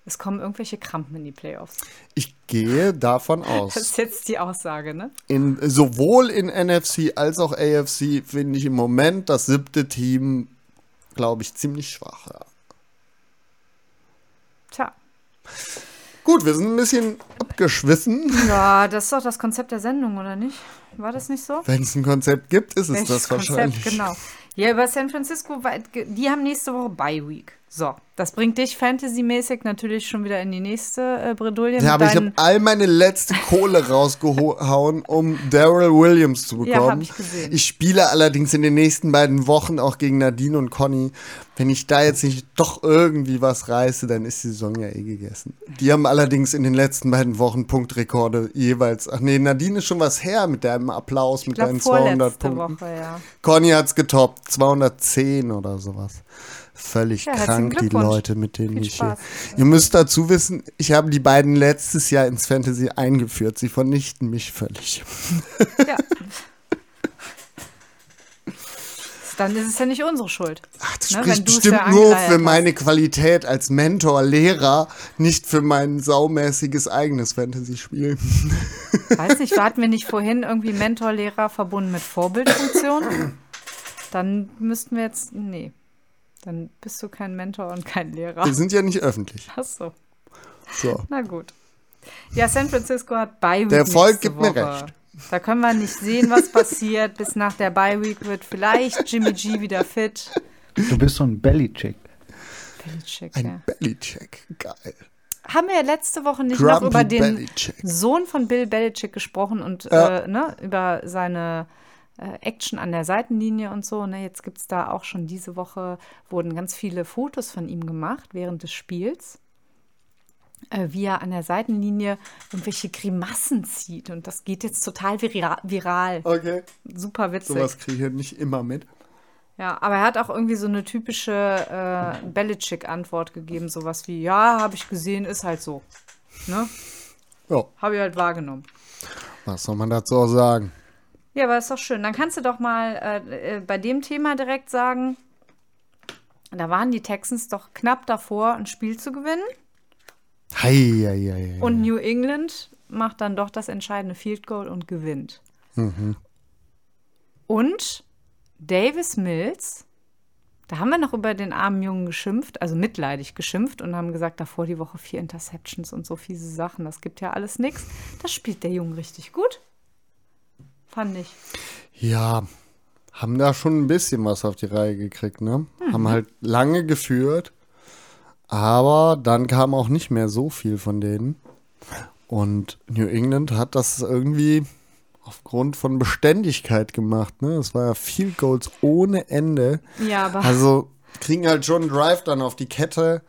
es kommen irgendwelche Krampen in die Playoffs. Ich gehe davon Das aus. ist jetzt die Aussage, ne? In, sowohl in NFC als auch AFC finde ich im Moment das siebte Team, glaube ich, ziemlich schwach. Ja. Tja. Gut, wir sind ein bisschen abgeschwissen. Ja, das ist doch das Konzept der Sendung, oder nicht? War das nicht so? Wenn es ein Konzept gibt, ist es Welches das wahrscheinlich. genau. Ja, über San Francisco, die haben nächste Woche Bye Week. So, das bringt dich fantasymäßig natürlich schon wieder in die nächste äh, Bredouille. Ja, mit aber ich habe all meine letzte Kohle *laughs* rausgehauen, um Daryl Williams zu bekommen. Ja, hab ich gesehen. Ich spiele allerdings in den nächsten beiden Wochen auch gegen Nadine und Conny. Wenn ich da jetzt nicht doch irgendwie was reiße, dann ist die Saison ja eh gegessen. Die haben allerdings in den letzten beiden Wochen Punktrekorde jeweils. Ach nee, Nadine ist schon was her mit deinem Applaus, mit ich glaube, deinen 200 vorletzte Punkten. Woche, ja. Conny hat's getoppt, 210 oder sowas. Völlig Ja, krank, die. Leute, mit denen Viel ich hier. Spaß. Ihr müsst dazu wissen, ich habe die beiden letztes Jahr ins Fantasy eingeführt. Sie vernichten mich völlig. ja. *laughs* Dann ist es ja nicht unsere Schuld. Ach, das Ne, spricht bestimmt ja nur für meine Qualität als Mentor, Lehrer, nicht für mein saumäßiges eigenes Fantasy-Spiel. Weiß nicht, *laughs* hatten wir nicht vorhin irgendwie Mentorlehrer verbunden mit Vorbildfunktion? Dann müssten wir jetzt. Nee. Dann bist du kein Mentor und kein Lehrer. Wir sind ja nicht öffentlich. Ach so. So. Na gut. Ja, San Francisco hat Bye Week. Der Erfolg gibt mir Woche. recht. Da können wir nicht sehen, was passiert. Bis nach der Bye Week wird vielleicht Jimmy G wieder fit. Du bist so ein Belly-Chick. Belichick, Ein ja. Bellycheck. Geil. Haben wir ja letzte Woche nicht noch Grumpy über den Belichick. Sohn von Bill Belichick gesprochen und Ja. äh, ne, über seine äh, Action an der Seitenlinie und so. Ne? Jetzt gibt es da auch schon diese Woche, wurden ganz viele Fotos von ihm gemacht während des Spiels. Äh, wie er an der Seitenlinie irgendwelche Grimassen zieht. Und das geht jetzt total vira viral. Okay. Super witzig. Sowas kriege ich ja nicht immer mit. Ja, aber er hat auch irgendwie so eine typische äh, Belichick-Antwort gegeben. Sowas wie, ja, habe ich gesehen, ist halt so. Ne? Ja, Habe ich halt wahrgenommen. was soll man dazu auch sagen? Ja, aber ist doch schön. Dann kannst du doch mal äh, äh, bei dem Thema direkt sagen, da waren die Texans doch knapp davor, ein Spiel zu gewinnen. Hei, hei, hei. Und New England macht dann doch das entscheidende Field Goal und gewinnt. Und Davis Mills, da haben wir noch über den armen Jungen geschimpft, also mitleidig geschimpft und haben gesagt, davor die Woche vier Interceptions und so fiese Sachen, das gibt ja alles nichts. Das spielt der Junge richtig gut. Fand ich. Ja, haben da schon ein bisschen was auf die Reihe gekriegt, ne? Haben halt lange geführt, aber dann kam auch nicht mehr so viel von denen. Und New England hat das irgendwie aufgrund von Beständigkeit gemacht, ne? Es war ja Field Goals ohne Ende. Ja, aber Also kriegen halt schon einen Drive dann auf die Kette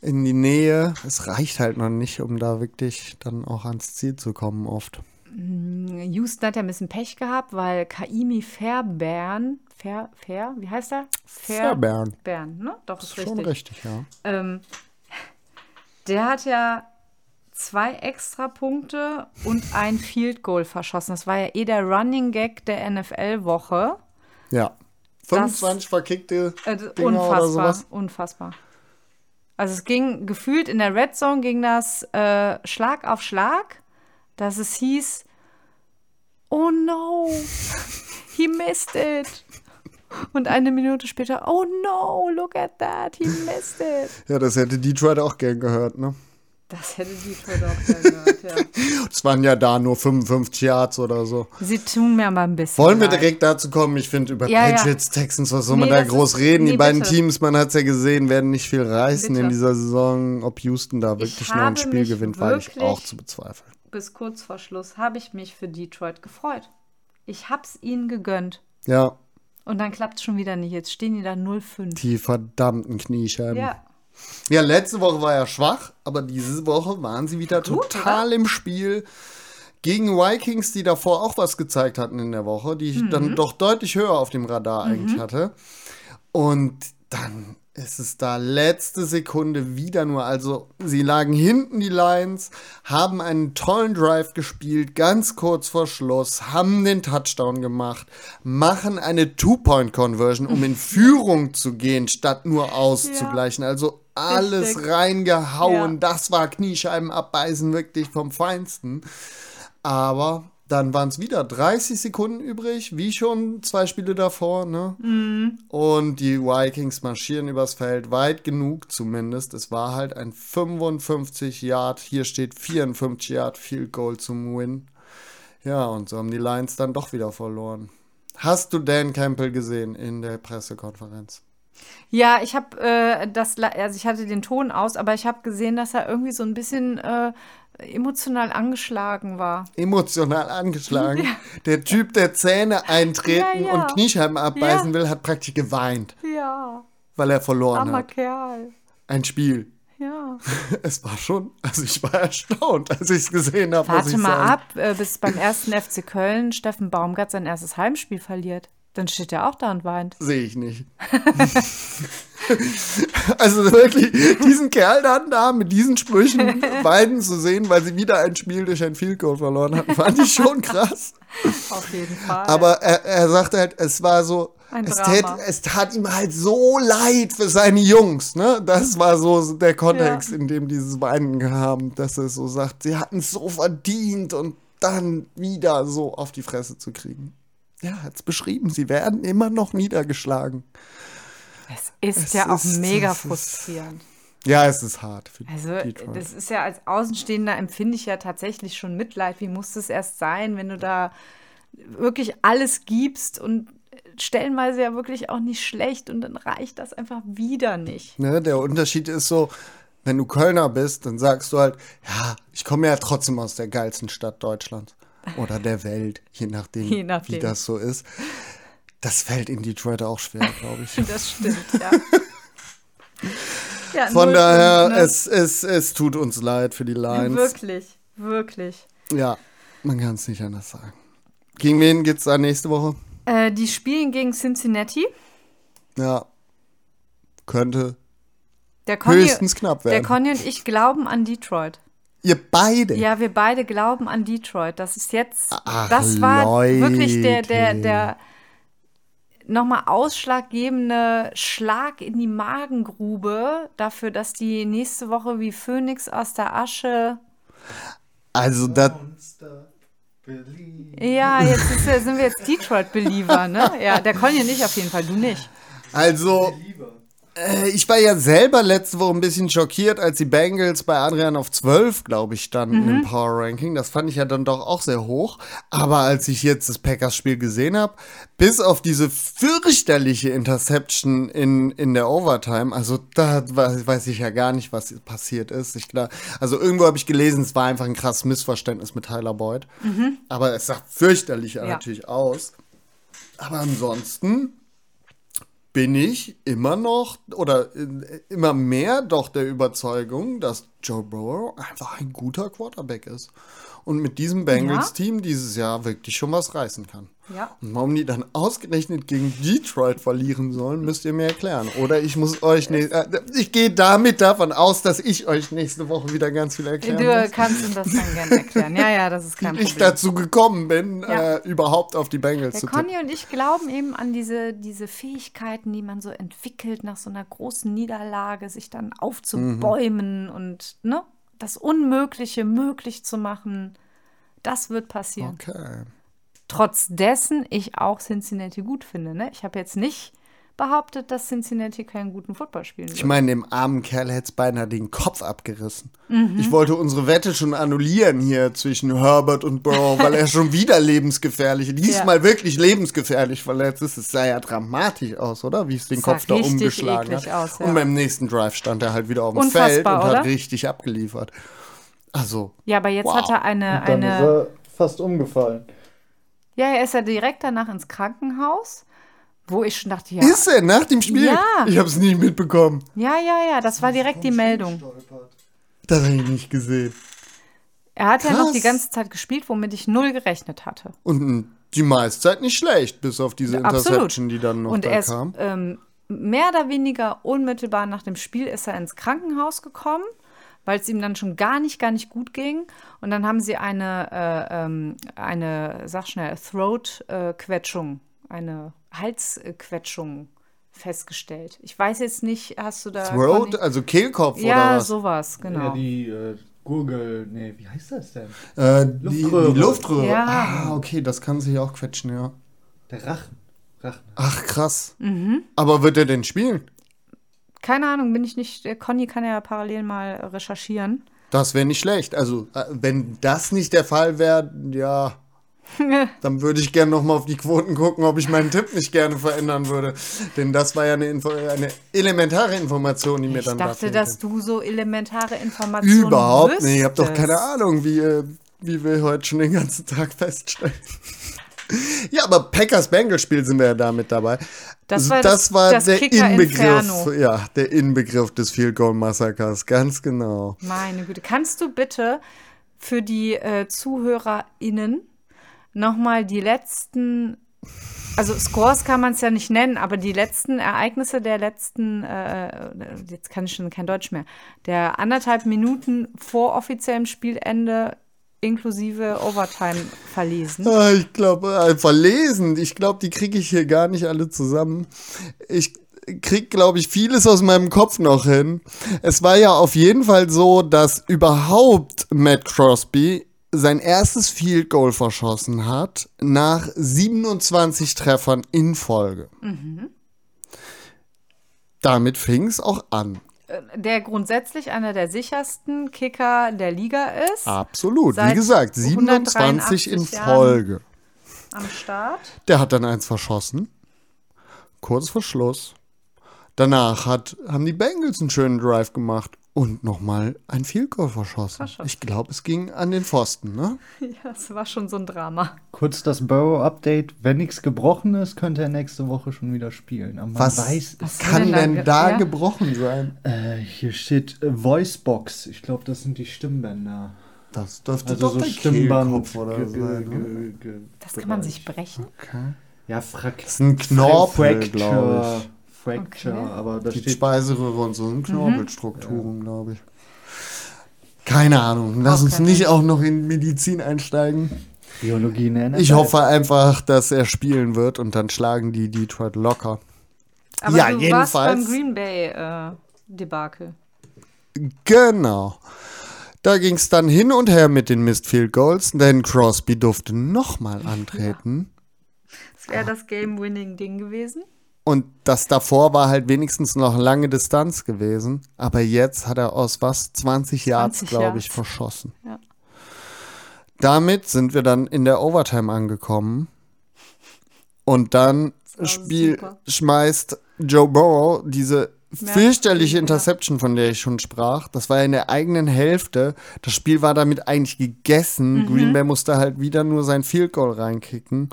in die Nähe. Es reicht halt noch nicht, um da wirklich dann auch ans Ziel zu kommen oft. Houston hat ja ein bisschen Pech gehabt, weil Kaimi Fairbairn, Fair, Fair, wie heißt er? Fairbairn. Fairbairn, ne? Doch, ist Schon richtig. richtig, ja. Ähm, der hat ja zwei Extrapunkte und ein Field Goal verschossen. Das war ja eh der Running Gag der NFL-Woche. Ja. 25 verkickte Äh, Dinger oder unfassbar, sowas. unfassbar. Also es ging gefühlt in der Red Zone ging das äh, Schlag auf Schlag, dass es hieß, oh no, he missed it. Und eine Minute später, oh no, look at that, he missed it. Ja, das hätte Detroit auch gern gehört, ne? Das hätte Detroit auch gern gehört, ja. *laughs* Es waren ja da nur 55 Yards oder so. Sie tun mir aber ein bisschen Wollen wir leid. direkt dazu kommen? Ich finde, über Ja, ja. Patriots, Texans, was soll man Nee, da das groß ist- reden? nee, Die beiden bitte. Teams, man hat es ja gesehen, werden nicht viel reißen Bitte. in dieser Saison. Ob Houston da wirklich noch ein Spiel gewinnt, wage ich auch zu bezweifeln. Bis kurz vor Schluss habe ich mich für Detroit gefreut. Ich hab's ihnen gegönnt. Ja, Und dann klappt es schon wieder nicht. Jetzt stehen die da 0-5. die verdammten Kniescheiben. Ja, Ja, letzte Woche war er schwach, aber diese Woche waren sie wieder Gut, total im Spiel. Gegen Vikings, die davor auch was gezeigt hatten in der Woche, die ich Mhm. dann doch deutlich höher auf dem Radar eigentlich hatte. Und dann ist es da letzte Sekunde wieder nur. Also, sie lagen hinten die Lions, haben einen tollen Drive gespielt, ganz kurz vor Schluss, haben den Touchdown gemacht, machen eine Two-Point-Conversion, um in *laughs* Führung zu gehen, statt nur auszugleichen. Also alles Richtig. reingehauen. Ja. Das war Kniescheiben abbeißen, wirklich vom Feinsten. Aber dann waren es wieder 30 Sekunden übrig, wie schon zwei Spiele davor. Ne? Und die Vikings marschieren übers Feld, weit genug zumindest. Es war halt ein 55 Yard, hier steht 54 Yard Field Goal zum Win. Ja, und so haben die Lions dann doch wieder verloren. Hast du Dan Campbell gesehen in der Pressekonferenz? ja ich habe äh, das, also ich hatte den Ton aus, aber ich habe gesehen, dass er irgendwie so ein bisschen äh, emotional angeschlagen war. Emotional angeschlagen. *laughs* Der Typ, der Zähne eintreten Ja, ja. und Kniescheiben abbeißen Ja. will, hat praktisch geweint, Ja, weil er verloren armer hat. Kerl. Ein Spiel. Ja. *laughs* Es war schon, also ich war erstaunt, als ich es gesehen habe. Warte mal sagen. ab, äh, bis beim ersten FC Köln Steffen Baumgart sein erstes Heimspiel verliert. Dann steht er auch da und weint. Sehe ich nicht. *laughs* also wirklich, diesen Kerl dann da mit diesen Sprüchen weinen zu sehen, weil sie wieder ein Spiel durch ein Field Goal verloren hatten, fand ich schon krass. Auf jeden Fall. Aber er, er sagte halt, es war so, es, tät, es tat ihm halt so leid für seine Jungs. Ne? Das war so der Kontext, Ja. in dem dieses Weinen kam, dass er so sagt, sie hatten es so verdient und dann wieder so auf die Fresse zu kriegen. Ja, er hat's beschrieben, sie werden immer noch niedergeschlagen. Es ist es ja auch ist- mega es ist- frustrierend. Ja, es ist hart Also, Detroit. das ist ja als Außenstehender empfinde ich ja tatsächlich schon Mitleid. Wie muss es erst sein, wenn du da wirklich alles gibst und stellenweise ja wirklich auch nicht schlecht und dann reicht das einfach wieder nicht. Ne, der Unterschied ist so, wenn du Kölner bist, dann sagst du halt, ja, ich komme ja trotzdem aus der geilsten Stadt Deutschlands oder der Welt, je nachdem, *laughs* Je nachdem. wie das so ist. Das fällt in Detroit auch schwer, glaube ich. *laughs* Das stimmt, ja. *laughs* ja Von null daher, ne? es, es, es tut uns leid für die Lions. Wirklich, wirklich. Ja, man kann es nicht anders sagen. Gegen wen geht's da nächste Woche? Äh, die spielen gegen Cincinnati. Ja, könnte Der Conny, höchstens knapp der werden. Conny und ich glauben an Detroit. Ihr beide? Ja, wir beide glauben an Detroit. Das ist jetzt, Ach, das war wirklich der, der, Leute. der nochmal ausschlaggebende Schlag in die Magengrube dafür, dass die nächste Woche wie Phönix aus der Asche. Also, das Monster Berlin. Ja, jetzt ist, sind wir jetzt Detroit-Believer, ne? Ja, der Conny und ich auf jeden Fall, du nicht. Also, Lieber. Äh, ich war ja selber letzte Woche ein bisschen schockiert, als die Bengals bei Adrian auf 12, glaube ich, standen im Power Ranking. Das fand ich ja dann doch auch sehr hoch. Aber als ich jetzt das Packers-Spiel gesehen habe, bis auf diese fürchterliche Interception in, in der Overtime, also da we- weiß ich ja gar nicht, was passiert ist. Ich, klar, also irgendwo habe ich gelesen, es war einfach ein krasses Missverständnis mit Tyler Boyd. Aber es sah fürchterlich Ja. natürlich aus. Aber ansonsten bin ich immer noch oder äh, immer mehr doch der Überzeugung, dass Joe Burrow einfach ein guter Quarterback ist. Und mit diesem Bengals-Team dieses Jahr wirklich schon was reißen kann. Ja. Und warum die dann ausgerechnet gegen Detroit verlieren sollen, müsst ihr mir erklären. Oder ich muss euch nicht. Äh, ich gehe damit davon aus, dass ich euch nächste Woche wieder ganz viel erklären Du muss. kannst uns das dann gerne erklären. Ja, ja, das ist kein Wie ich Problem. dazu gekommen bin, Ja. äh, überhaupt auf die Bengals Der zu tippen. Conny und ich glauben eben an diese, diese Fähigkeiten, die man so entwickelt nach so einer großen Niederlage, sich dann aufzubäumen und ne, das Unmögliche möglich zu machen. Das wird passieren. Okay. Trotz dessen ich auch Cincinnati gut finde. Ne? Ich habe jetzt nicht behauptet, dass Cincinnati keinen guten Football spielen Ich wird. meine, dem armen Kerl hätte es beinahe den Kopf abgerissen. Mhm. Ich wollte unsere Wette schon annullieren hier zwischen Herbert und Burrow, weil er schon wieder lebensgefährlich, diesmal wirklich lebensgefährlich verletzt ist. Es sah ja dramatisch aus, oder? Wie es den Sah Kopf da umgeschlagen hat. aus, ja. Und beim nächsten Drive stand er halt wieder auf dem Unfassbar, Feld und hat oder? richtig abgeliefert. Also, Ja, aber jetzt Wow. hat er eine, Und dann eine. ist er fast umgefallen. Ja, er ist ja direkt danach ins Krankenhaus, wo ich schon dachte, ja. ist er nach dem Spiel? Ja. Ich habe es nicht mitbekommen. Ja, ja, ja, das war direkt die Meldung. Das habe ich nicht gesehen. Er hat ja noch Krass. die ganze Zeit gespielt, womit ich null gerechnet hatte. Und die meiste Zeit nicht schlecht, bis auf diese Interception, die dann noch Und da er ist kam. ähm, mehr oder weniger unmittelbar nach dem Spiel ist er ins Krankenhaus gekommen, weil es ihm dann schon gar nicht, gar nicht gut ging. Und dann haben sie eine, äh, ähm, eine sag schnell, Throat-Quetschung, eine Halsquetschung festgestellt. Ich weiß jetzt nicht, hast du da. Throat, also Kehlkopf Ja, oder was? sowas, genau. Ja, die äh, Gurgel, nee, wie heißt das denn? Äh, die, Luftröhre. die Luftröhre. Ja. Ah, okay, das kann sich auch quetschen, ja. Der Rachen. Rachen. Ach, krass. Mhm. Aber wird er denn spielen? Keine Ahnung, bin ich nicht. äh, Conny kann ja parallel mal recherchieren. Das wäre nicht schlecht. Also, äh, wenn das nicht der Fall wäre, ja, *laughs* dann würde ich gerne nochmal auf die Quoten gucken, ob ich meinen Tipp nicht gerne verändern würde. Denn das war ja eine, Info eine elementare Information, die mir Ich dann da dachte, dass du so elementare Informationen Überhaupt nicht. Ich habe doch wüsstest. keine Ahnung, wie, äh, wie wir heute schon den ganzen Tag feststellen. *laughs* ja, aber Packers Bengals Spiel sind wir ja damit dabei. Das war das, das- war das der Kicker Inbegriff, Inferno. ja, der Inbegriff des Field Goal Massakers, ganz genau. Meine Güte. Kannst du bitte für die äh, ZuhörerInnen nochmal die letzten, also Scores kann man es ja nicht nennen, aber die letzten Ereignisse der letzten, äh, jetzt kann ich schon kein Deutsch mehr, der anderthalb Minuten vor offiziellem Spielende inklusive Overtime verlesen. Ah, Ich glaube, äh, verlesen, ich glaube, die kriege ich hier gar nicht alle zusammen. Ich krieg, glaube ich, vieles aus meinem Kopf noch hin. Es war ja auf jeden Fall so, dass überhaupt Matt Crosby sein erstes Field Goal verschossen hat nach 27 Treffern in Folge. Damit fing es auch an. Der grundsätzlich einer der sichersten Kicker der Liga ist, Absolut. Wie gesagt, 27 in 183 Jahren. Folge. am Start. Der hat dann eins verschossen. Kurz vor Schluss. Danach hat, haben die Bengals einen schönen Drive gemacht und nochmal ein Field Goal verschossen. Verschossen. Ich glaube, es ging an den Pfosten, ne? *laughs* Ja, es war schon so ein Drama. Kurz das Burrow-Update. Wenn nichts gebrochen ist, könnte er nächste Woche schon wieder spielen. Aber man Was weiß Was kann denn da denn da ja? gebrochen sein? Äh, hier steht äh, Voicebox. Ich glaube, das sind die Stimmbänder. Das dürfte Also doch so der Stimmband. Kehlkopf oder so sein. Ne? Das kann man sich brechen. Okay. Ja, Frack. Das ist ein Knorpel, glaube ich. Fracture, Okay. aber da Die steht Speiseröhre und so Mhm. sind Knorpelstrukturen, glaube ich. Keine Ahnung. Lass Auch uns nicht auch noch in Medizin einsteigen. Biologie NFL. Ich hoffe einfach, dass er spielen wird und dann schlagen die Detroit locker. Aber Ja, du jedenfalls. warst beim Green Bay äh, Debakel. Genau. Da ging es dann hin und her mit den Missed Field Goals, denn Crosby durfte nochmal antreten. Das wäre das Game-Winning-Ding gewesen. Und das davor war halt wenigstens noch lange Distanz gewesen. Aber jetzt hat er aus was? 20 Yards, 20 glaube ich, verschossen. Ja. Damit sind wir dann in der Overtime angekommen. Und dann Spiel super. schmeißt Joe Burrow diese fürchterliche. Interception, von der ich schon sprach. Das war ja in der eigenen Hälfte. Das Spiel war damit eigentlich gegessen. Mhm. Green Bay musste halt wieder nur sein Field Goal reinkicken.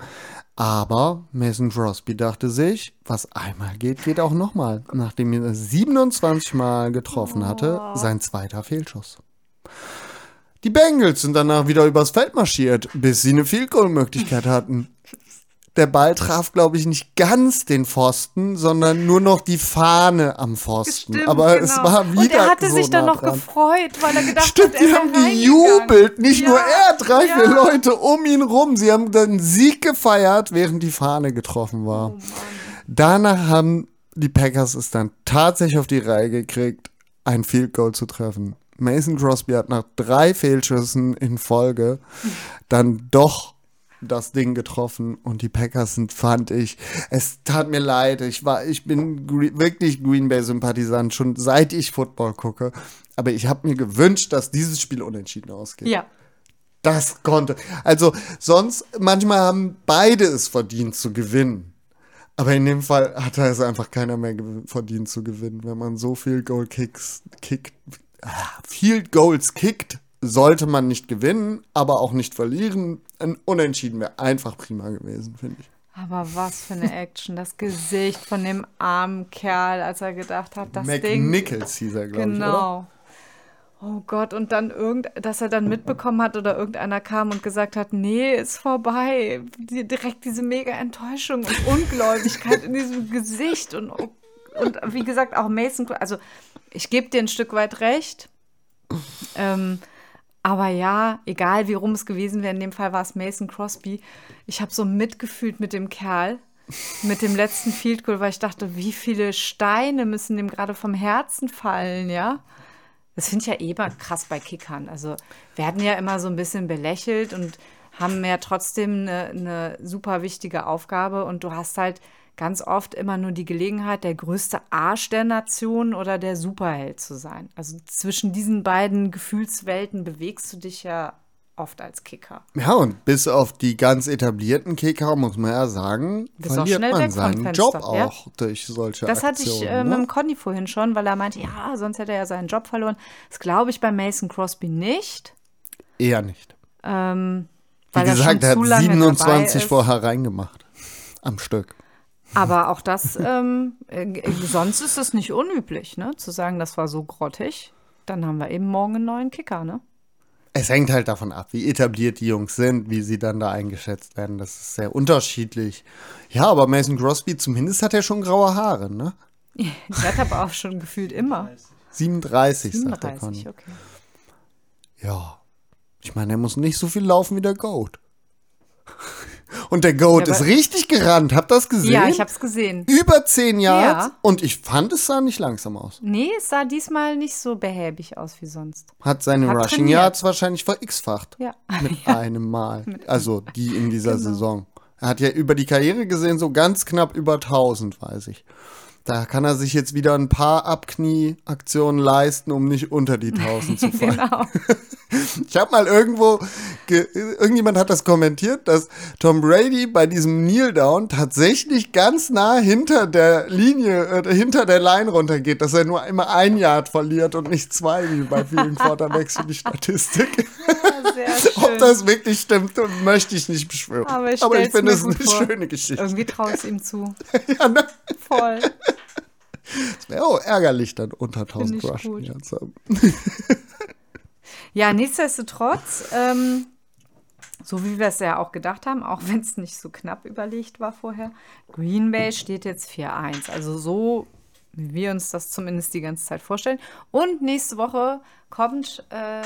Aber Mason Crosby dachte sich, was einmal geht, geht auch nochmal. Nachdem er 27 Mal getroffen hatte, Oh. sein zweiter Fehlschuss. Die Bengals sind danach wieder übers Feld marschiert, bis sie eine Field Goal Möglichkeit hatten. Der Ball traf, glaube ich, nicht ganz den Pfosten, sondern nur noch die Fahne am Pfosten. Stimmt, Aber genau. es war wieder Und er hatte so sich dann nah noch dran. gefreut, weil er gedacht Stimmt, hat, er die haben gejubelt. Nicht Ja, nur er, drei, ja. vier Leute um ihn rum. Sie haben den Sieg gefeiert, während die Fahne getroffen Oh war. Danach haben die Packers es dann tatsächlich auf die Reihe gekriegt, ein Field Goal zu treffen. Mason Crosby hat nach drei Fehlschüssen in Folge dann doch das Ding getroffen und die Packers sind, fand ich, es tat mir leid. Ich war, ich bin Gre wirklich Green Bay Sympathisant schon seit ich Football gucke. Aber ich habe mir gewünscht, dass dieses Spiel unentschieden ausgeht. Ja, Das konnte. Also sonst, manchmal haben beide es verdient zu gewinnen. Aber in dem Fall hat es einfach keiner mehr verdient zu gewinnen, wenn man so viel Goal Kicks kickt, ah, Field Goals kickt sollte man nicht gewinnen, aber auch nicht verlieren. Ein Unentschieden wäre einfach prima gewesen, finde ich. Aber was für eine Action. Das Gesicht von dem armen Kerl, als er gedacht hat, das Ding. McNichols hieß er, glaube ich, oder? Genau. Oh Gott, und dann irgend, dass er dann mitbekommen hat oder irgendeiner kam und gesagt hat, nee, ist vorbei. Direkt diese mega Enttäuschung und Ungläubigkeit in diesem Gesicht und, und wie gesagt auch Mason, also ich gebe dir ein Stück weit recht. Ähm, aber ja, egal wie rum es gewesen wäre, in dem Fall war es Mason Crosby. Ich habe so mitgefühlt mit dem Kerl, mit dem letzten Field Goal, weil ich dachte, wie viele Steine müssen dem gerade vom Herzen fallen, ja? Das finde ich ja eh mal krass bei Kickern. Also werden ja immer so ein bisschen belächelt und haben ja trotzdem eine, eine super wichtige Aufgabe und du hast halt ganz oft immer nur die Gelegenheit, der größte Arsch der Nation oder der Superheld zu sein. Also zwischen diesen beiden Gefühlswelten bewegst du dich ja oft als Kicker. Ja, und bis auf die ganz etablierten Kicker, muss man ja sagen, auch verliert schnell man seinen Job ja? auch durch solche Das hatte ich Aktionen. äh, mit ne? dem Conny vorhin schon, weil er meinte, ja, sonst hätte er ja seinen Job verloren. Das glaube ich bei Mason Crosby nicht. Eher nicht. Ähm, Wie gesagt, er hat lange 27 dabei ist. vorher reingemacht. Am Stück. Aber auch das, ähm, äh, sonst ist es nicht unüblich, ne? Zu sagen, das war so grottig. Dann haben wir eben morgen einen neuen Kicker, ne? Es hängt halt davon ab, wie etabliert die Jungs sind, wie sie dann da eingeschätzt werden. Das ist sehr unterschiedlich. Ja, aber Mason Crosby, zumindest hat er schon graue Haare, ne? *laughs* Der hat aber auch schon gefühlt immer. 37, sagt der 37, Conny. okay. Ja. Ich meine, er muss nicht so viel laufen wie der Goat. Und der Goat Ja, ist richtig gerannt. Habt ihr das gesehen? Ja, ich hab's gesehen. Über 10 Yards. Ja. Und ich fand, es sah nicht langsam aus. Nee, es sah diesmal nicht so behäbig aus wie sonst. Hat seine Hat Rushing trainiert. Yards wahrscheinlich ver-x-facht. Ja. Mit *laughs* einem Mal. Also die in dieser Genau. Saison. Er hat ja über die Karriere gesehen so ganz knapp über 1000, weiß ich. Da kann er sich jetzt wieder ein paar Abknieaktionen leisten, um nicht unter die 1000 zu *laughs* fallen. Genau. *laughs* Ich habe mal irgendwo, ge irgendjemand hat das kommentiert, dass Tom Brady bei diesem Kneel Down tatsächlich ganz nah hinter der Linie, äh, hinter der Line runtergeht, dass er nur immer ein Yard verliert und nicht zwei, wie bei vielen *laughs* Quarterbacks für die Statistik. Ja. Ob das wirklich stimmt, möchte ich nicht beschwören. Aber ich ich finde es eine vor. schöne Geschichte. Irgendwie traue ich ihm zu. Ja, ne? Voll. Wäre auch ärgerlich, dann unter 1000 Find ich Rushing gut. Yards zu haben. Ja, nichtsdestotrotz, ähm, so wie wir es ja auch gedacht haben, auch wenn es nicht so knapp überlegt war vorher, Green Bay steht jetzt 4-1. Also so, wie wir uns das zumindest die ganze Zeit vorstellen. Und nächste Woche kommt äh,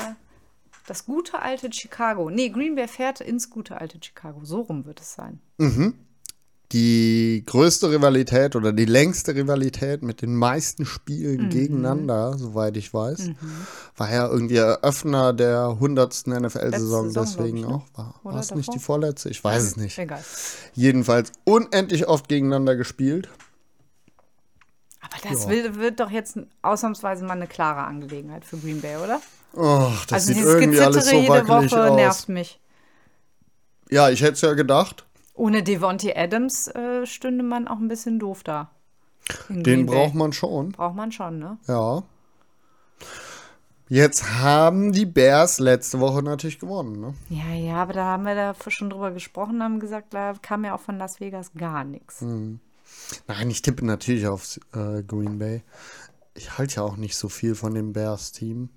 das gute alte Chicago. Nee, Green Bay fährt ins gute alte Chicago. So rum wird es sein. Die größte Rivalität oder die längste Rivalität mit den meisten Spielen Mhm. gegeneinander, soweit ich weiß, war ja irgendwie Eröffner der 100. NFL-Saison, deswegen ich, ne? auch. War, es nicht die vorletzte? Ich weiß es nicht. Egal. Jedenfalls unendlich oft gegeneinander gespielt. Aber das Ja. wird doch jetzt ausnahmsweise mal eine klare Angelegenheit für Green Bay, oder? Oh, das also sieht dieses irgendwie alles so Gezittere jede Woche aus. nervt mich. Ja, ich hätte es ja gedacht. Ohne Devontae Adams äh, stünde man auch ein bisschen doof da. Den braucht man schon. Braucht man schon, ne? Ja. Jetzt haben die Bears letzte Woche natürlich gewonnen, ne? Ja, ja, aber da haben wir da schon drüber gesprochen, haben gesagt, da kam ja auch von Las Vegas gar nichts. Hm. Nein, ich tippe natürlich auf äh, Green Bay. Ich halte ja auch nicht so viel von dem Bears-Team.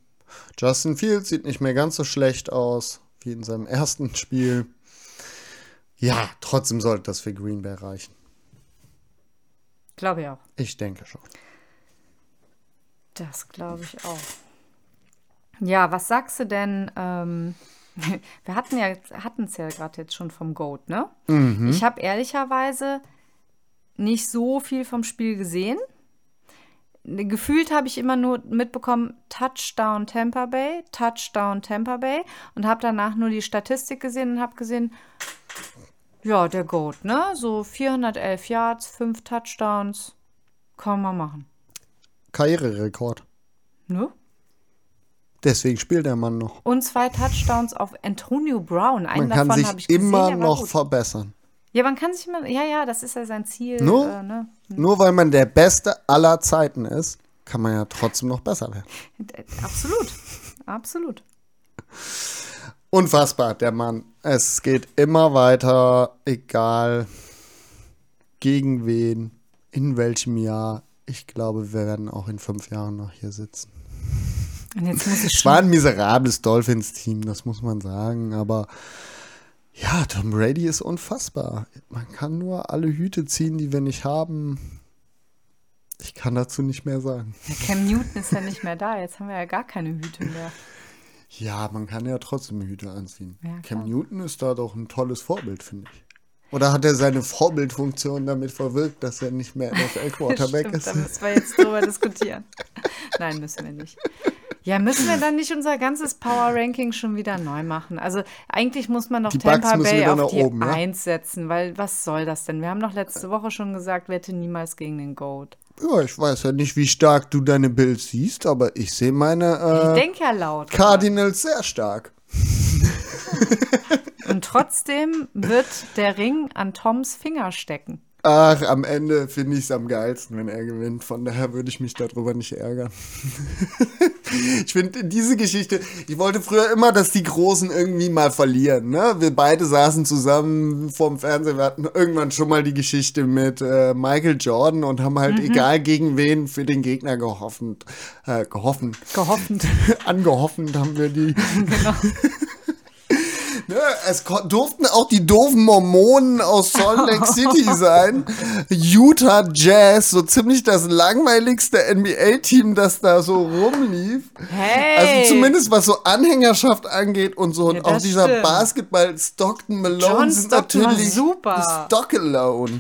Justin Fields sieht nicht mehr ganz so schlecht aus wie in seinem ersten Spiel. Ja, trotzdem sollte das für Green Bay reichen. Glaube ich auch. Ich denke schon. Das glaube ich auch. Ja, was sagst du denn? Ähm, *laughs* wir hatten ja hatten es ja gerade jetzt schon vom Goat, ne? Ich habe ehrlicherweise nicht so viel vom Spiel gesehen. Gefühlt habe ich immer nur mitbekommen, Touchdown Tampa Bay, Touchdown Tampa Bay und habe danach nur die Statistik gesehen und habe gesehen, ja, der Goat, ne? So 411 Yards, 5 Touchdowns, kann man machen, Karriererekord. ne? Deswegen spielt der Mann noch. Und zwei Touchdowns auf Antonio Brown. Einen Man kann davon sich habe ich gesehen, immer war noch verbessern. Ja, man kann sich immer, ja, ja, das ist ja sein Ziel. Nur? Äh, ne? Nur weil man der Beste aller Zeiten ist, kann man ja trotzdem noch besser werden. *laughs* Absolut, absolut. Unfassbar, der Mann. Es geht immer weiter, egal gegen wen, in welchem Jahr. Ich glaube, wir werden auch in fünf Jahren noch hier sitzen. Es war ein miserables Dolphins-Team, das muss man sagen, aber ja, Tom Brady ist unfassbar. Man kann nur alle Hüte ziehen, die wir nicht haben. Ich kann dazu nicht mehr sagen. Cam Newton ist ja nicht mehr da. Jetzt haben wir ja gar keine Hüte mehr. *laughs* Ja, man kann ja trotzdem Hüte anziehen. Ja, Cam. Newton ist da doch ein tolles Vorbild, finde ich. Oder hat er seine Vorbildfunktion damit verwirkt, dass er nicht mehr NFL-Quarterback *laughs* ist? da müssen wir jetzt drüber diskutieren. *laughs* Nein, müssen wir nicht. Ja, müssen wir dann nicht unser ganzes Power-Ranking schon wieder neu machen? Also eigentlich muss man doch Die Tampa müssen Bay auf die oben, ja? 1 setzen, weil was soll das denn? Wir haben doch letzte Woche schon gesagt, wette niemals gegen den Goat. Ja, ich weiß ja nicht, wie stark du deine Bills siehst, aber ich sehe meine Ich äh, denke ja laut. Cardinals sehr stark. *laughs* Und trotzdem wird der Ring an Toms Finger stecken. Ach, am Ende finde ich es am geilsten, wenn er gewinnt. Von daher würde ich mich darüber nicht ärgern. *laughs* ich finde diese Geschichte, ich wollte früher immer, dass die Großen irgendwie mal verlieren. Ne? Wir beide saßen zusammen vorm Fernseher. Wir hatten irgendwann schon mal die Geschichte mit äh, Michael Jordan und haben halt, egal gegen wen, für den Gegner gehoffen. Äh, gehoffen. Gehoffend. *laughs* Angehoffen haben wir die. *laughs* Ne, es durften auch die doofen Mormonen aus Salt Lake *laughs* City sein. Utah Jazz, so ziemlich das langweiligste NBA-Team, das da so rumlief. Hey! Also zumindest was so Anhängerschaft angeht und so. Und Ja, auch dieser stimmt. Basketball Stockton Malone John sind Stockton natürlich super. Stock Alone.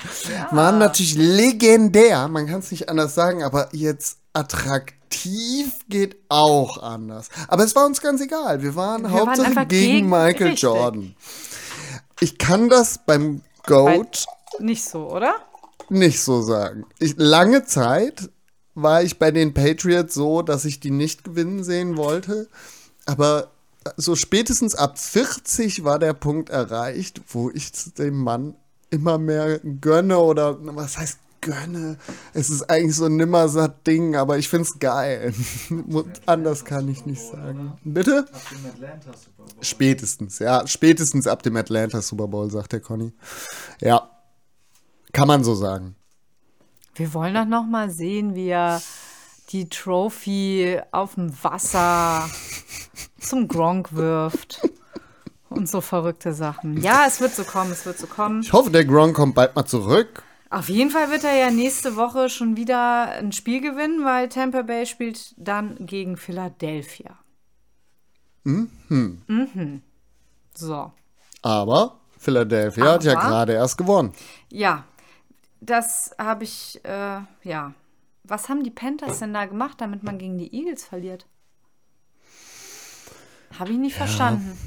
Waren natürlich legendär. Man kann es nicht anders sagen, aber jetzt attraktiv geht auch anders. Aber es war uns ganz egal. Wir waren Wir waren Hauptsache einfach gegen, gegen- Michael richtig. Jordan. Ich kann das beim Goat Nicht so, oder? nicht so sagen. Ich, lange Zeit war ich bei den Patriots so, dass ich die nicht gewinnen sehen wollte. Aber so spätestens ab 40 war der Punkt erreicht, wo ich dem Mann immer mehr gönne oder was heißt gönne? Es ist eigentlich so ein nimmersatt Ding, aber ich finde es geil. *laughs* Anders kann ich nicht sagen. Bitte? Spätestens, ja. Spätestens ab dem Atlanta Super Bowl, sagt der Conny. Ja. Kann man so sagen. Wir wollen doch noch mal sehen, wie er die Trophy auf dem Wasser zum Gronk wirft. Und so verrückte Sachen. Ja, es wird so kommen, es wird so kommen. Ich hoffe, der Gronk kommt bald mal zurück. Auf jeden Fall wird er ja nächste Woche schon wieder ein Spiel gewinnen, weil Tampa Bay spielt dann gegen Philadelphia. Mhm. So. Aber Philadelphia hat ja Aber- gerade erst gewonnen. Ja, das habe ich, äh, ja. Was haben die Panthers denn da gemacht, damit man gegen die Eagles verliert? Habe ich nicht verstanden.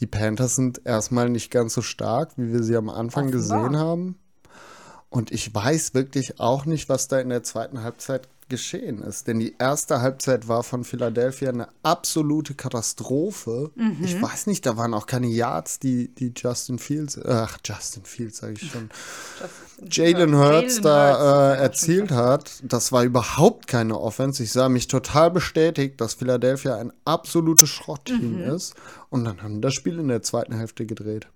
Die Panthers sind erstmal nicht ganz so stark, wie wir sie am Anfang Offenbar. gesehen haben. Und ich weiß wirklich auch nicht, was da in der zweiten Halbzeit geschehen ist. Denn die erste Halbzeit war von Philadelphia eine absolute Katastrophe. Mhm. Ich weiß nicht, da waren auch keine Yards, die, die Justin Fields, ach, Justin Fields sage ich schon, Jalen Hurts da äh, erzielt hat, das war überhaupt keine Offense. Ich sah mich total bestätigt, dass Philadelphia ein absolutes Schrottteam Mhm. ist. Und dann haben das Spiel in der zweiten Hälfte gedreht.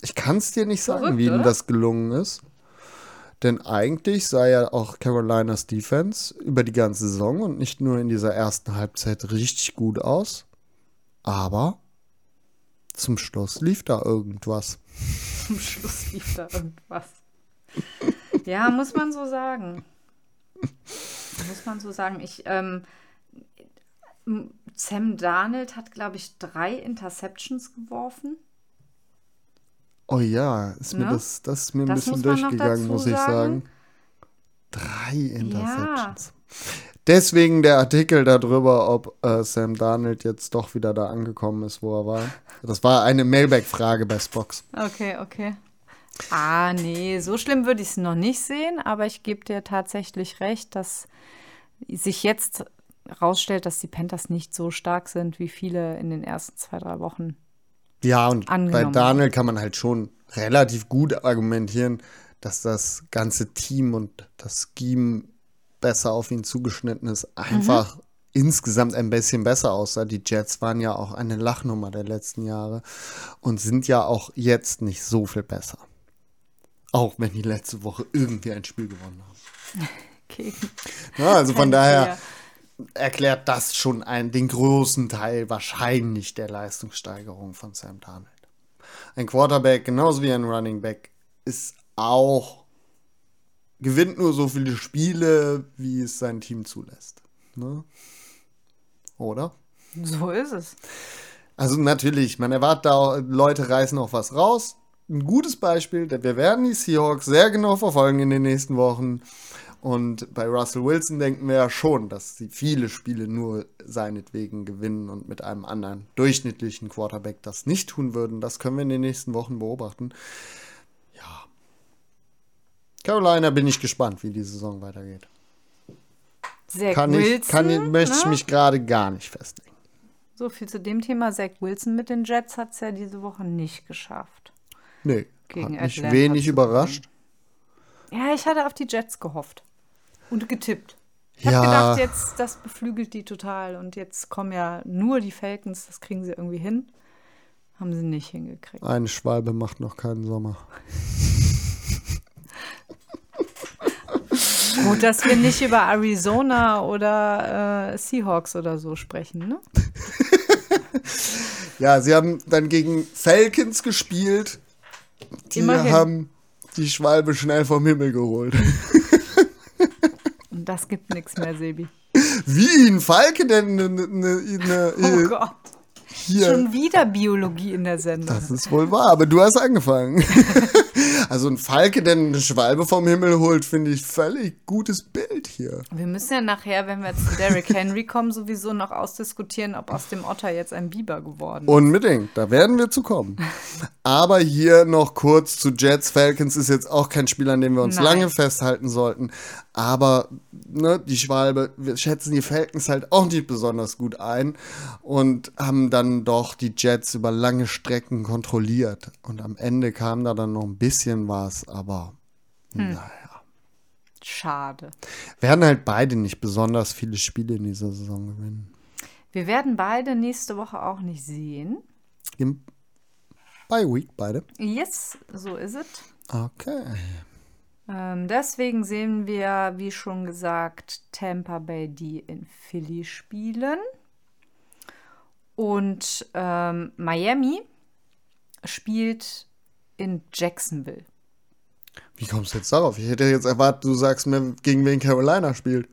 Ich kann es dir nicht sagen, Verrückt, wie oder? das gelungen ist. Denn eigentlich sah ja auch Carolinas Defense über die ganze Saison und nicht nur in dieser ersten Halbzeit richtig gut aus. Aber zum Schluss lief da irgendwas. *laughs* Zum Schluss lief da irgendwas. Ja, muss man so sagen. Muss man so sagen. Ich, ähm, Sam Darnold hat, glaube ich, drei Interceptions geworfen. Oh ja, ist mir Ne? das, das ist mir ein Das bisschen muss durchgegangen, muss ich sagen. sagen. Drei Interceptions. Deswegen der Artikel darüber, ob äh, Sam Darnold jetzt doch wieder da angekommen ist, wo er war. Das war eine Mailback-Frage bei Spox. Okay, okay. Ah, nee, so schlimm würde ich es noch nicht sehen, aber ich gebe dir tatsächlich recht, dass sich jetzt rausstellt, dass die Panthers nicht so stark sind, wie viele in den ersten zwei, drei Wochen. Ja, und bei. Daniel kann man halt schon relativ gut argumentieren, dass das ganze Team und das Scheme besser auf ihn zugeschnitten ist. Einfach Mhm. insgesamt ein bisschen besser aussah. Die Jets waren ja auch eine Lachnummer der letzten Jahre und sind ja auch jetzt nicht so viel besser. Auch wenn die letzte Woche irgendwie ein Spiel gewonnen haben. *laughs* Gegen Ja, also von daher. Erklärt das schon einen, den großen Teil wahrscheinlich der Leistungssteigerung von Sam Darnold. Ein Quarterback, genauso wie ein Running Back, ist auch, gewinnt nur so viele Spiele, wie es sein Team zulässt. Ne? Oder? So ist es. Also natürlich, man erwartet da, Leute reißen auch was raus. Ein gutes Beispiel, denn wir werden die Seahawks sehr genau verfolgen in den nächsten Wochen. Und bei Russell Wilson denken wir ja schon, dass sie viele Spiele nur seinetwegen gewinnen und mit einem anderen durchschnittlichen Quarterback das nicht tun würden. Das können wir in den nächsten Wochen beobachten. Ja. Carolina bin ich gespannt, wie die Saison weitergeht. Zach Kann ich, Wilson. kann ich, möchte ich ne? mich gerade gar nicht festlegen. So viel zu dem Thema. Zach Wilson mit den Jets hat es ja diese Woche nicht geschafft. Nee, Gegen hat mich Atlanta wenig überrascht. Ja, ich hatte auf die Jets gehofft. Und getippt. Ich habe Ja. gedacht, jetzt, das beflügelt die total. Und jetzt kommen ja nur die Falcons, das kriegen sie irgendwie hin. Haben sie nicht hingekriegt. Eine Schwalbe macht noch keinen Sommer. *laughs* Gut, dass wir nicht über Arizona oder äh, Seahawks oder so sprechen, ne? *laughs* Ja, sie haben dann gegen Falcons gespielt. Die Immerhin. haben die Schwalbe schnell vom Himmel geholt. *laughs* Das gibt nichts mehr, Sebi. Wie ein Falke denn ne, ne, ne, Oh ne, Gott. hier? Schon wieder Biologie in der Sendung. Das ist wohl wahr, aber du hast angefangen. *laughs* also ein Falke, der eine Schwalbe vom Himmel holt, finde ich völlig gutes Bild hier. Wir müssen ja nachher, wenn wir zu Derrick Henry kommen, sowieso noch ausdiskutieren, ob aus dem Otter jetzt ein Biber geworden ist. Unbedingt, da werden wir zu kommen. Aber hier noch kurz zu Jets. Falcons ist jetzt auch kein Spiel, an dem wir uns Nein. lange festhalten sollten. Aber ne, die Schwalbe, wir schätzen die Falcons halt auch nicht besonders gut ein und haben dann doch die Jets über lange Strecken kontrolliert. Und am Ende kam da dann noch ein bisschen was, aber Hm. naja. Schade. Werden halt beide nicht besonders viele Spiele in dieser Saison gewinnen. Wir werden beide nächste Woche auch nicht sehen. Im Bye Week beide. Yes, so ist es. Okay. Ähm, deswegen sehen wir, wie schon gesagt, Tampa Bay, die in Philly spielen. Und ähm, Miami spielt in Jacksonville. Wie kommst du jetzt darauf? Ich hätte jetzt erwartet, du sagst mir, gegen wen Carolina spielt.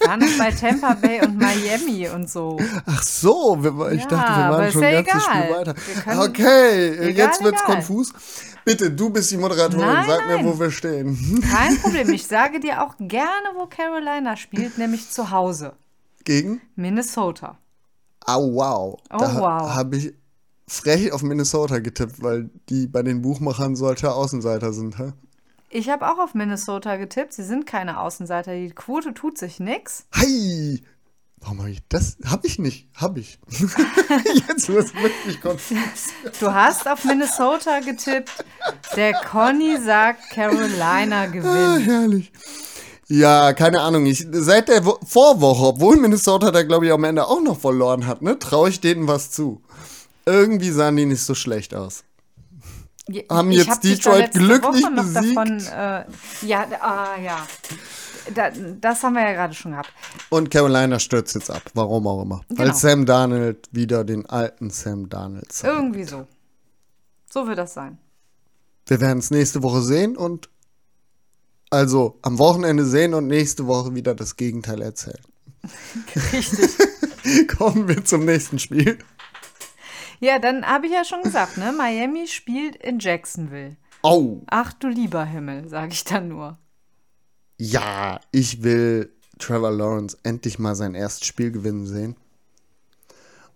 Ich war noch bei Tampa Bay und Miami und so. Ach so, wir, ich Ja, dachte, wir waren schon ein ganzes. Spiel weiter. Können- Okay, Egal, jetzt wird's egal. konfus. Bitte, du bist die Moderatorin, Nein, sag mir, nein. wo wir stehen. Kein Problem. Ich sage dir auch gerne, wo Carolina spielt, nämlich zu Hause. Gegen? Minnesota. Au, wow. Oh, da wow. habe ich frech auf Minnesota getippt, weil die bei den Buchmachern solche Außenseiter sind. Hä? Ich habe auch auf Minnesota getippt. Sie sind keine Außenseiter. Die Quote tut sich nix. Hi! Warum habe ich das? Habe ich nicht. Habe ich. *laughs* jetzt wird wirklich konfus. *laughs* Du hast auf Minnesota getippt. Der Conny sagt, Carolina Ah, gewinnt. herrlich. Ja, keine Ahnung. Ich, seit der Wo Vorwoche, obwohl Minnesota da, glaube ich, am Ende auch noch verloren hat, ne, traue ich denen was zu. Irgendwie sahen die nicht so schlecht aus. Haben Ich jetzt hab Detroit glücklich Woche noch besiegt? Davon, äh, ja, ah, ja. Da, das haben wir ja gerade schon gehabt. Und Carolina stürzt jetzt ab. Warum auch immer. Weil Genau. Sam Darnold wieder den alten Sam Darnold zeigt. Irgendwie so. So wird das sein. Wir werden es nächste Woche sehen und also am Wochenende sehen und nächste Woche wieder das Gegenteil erzählen. *laughs* Richtig. *laughs* Kommen wir zum nächsten Spiel. Ja, dann habe ich ja schon gesagt, ne? Miami spielt in Jacksonville. Au. Ach du lieber Himmel, sage ich dann nur. Ja, ich will Trevor Lawrence endlich mal sein erstes Spiel gewinnen sehen.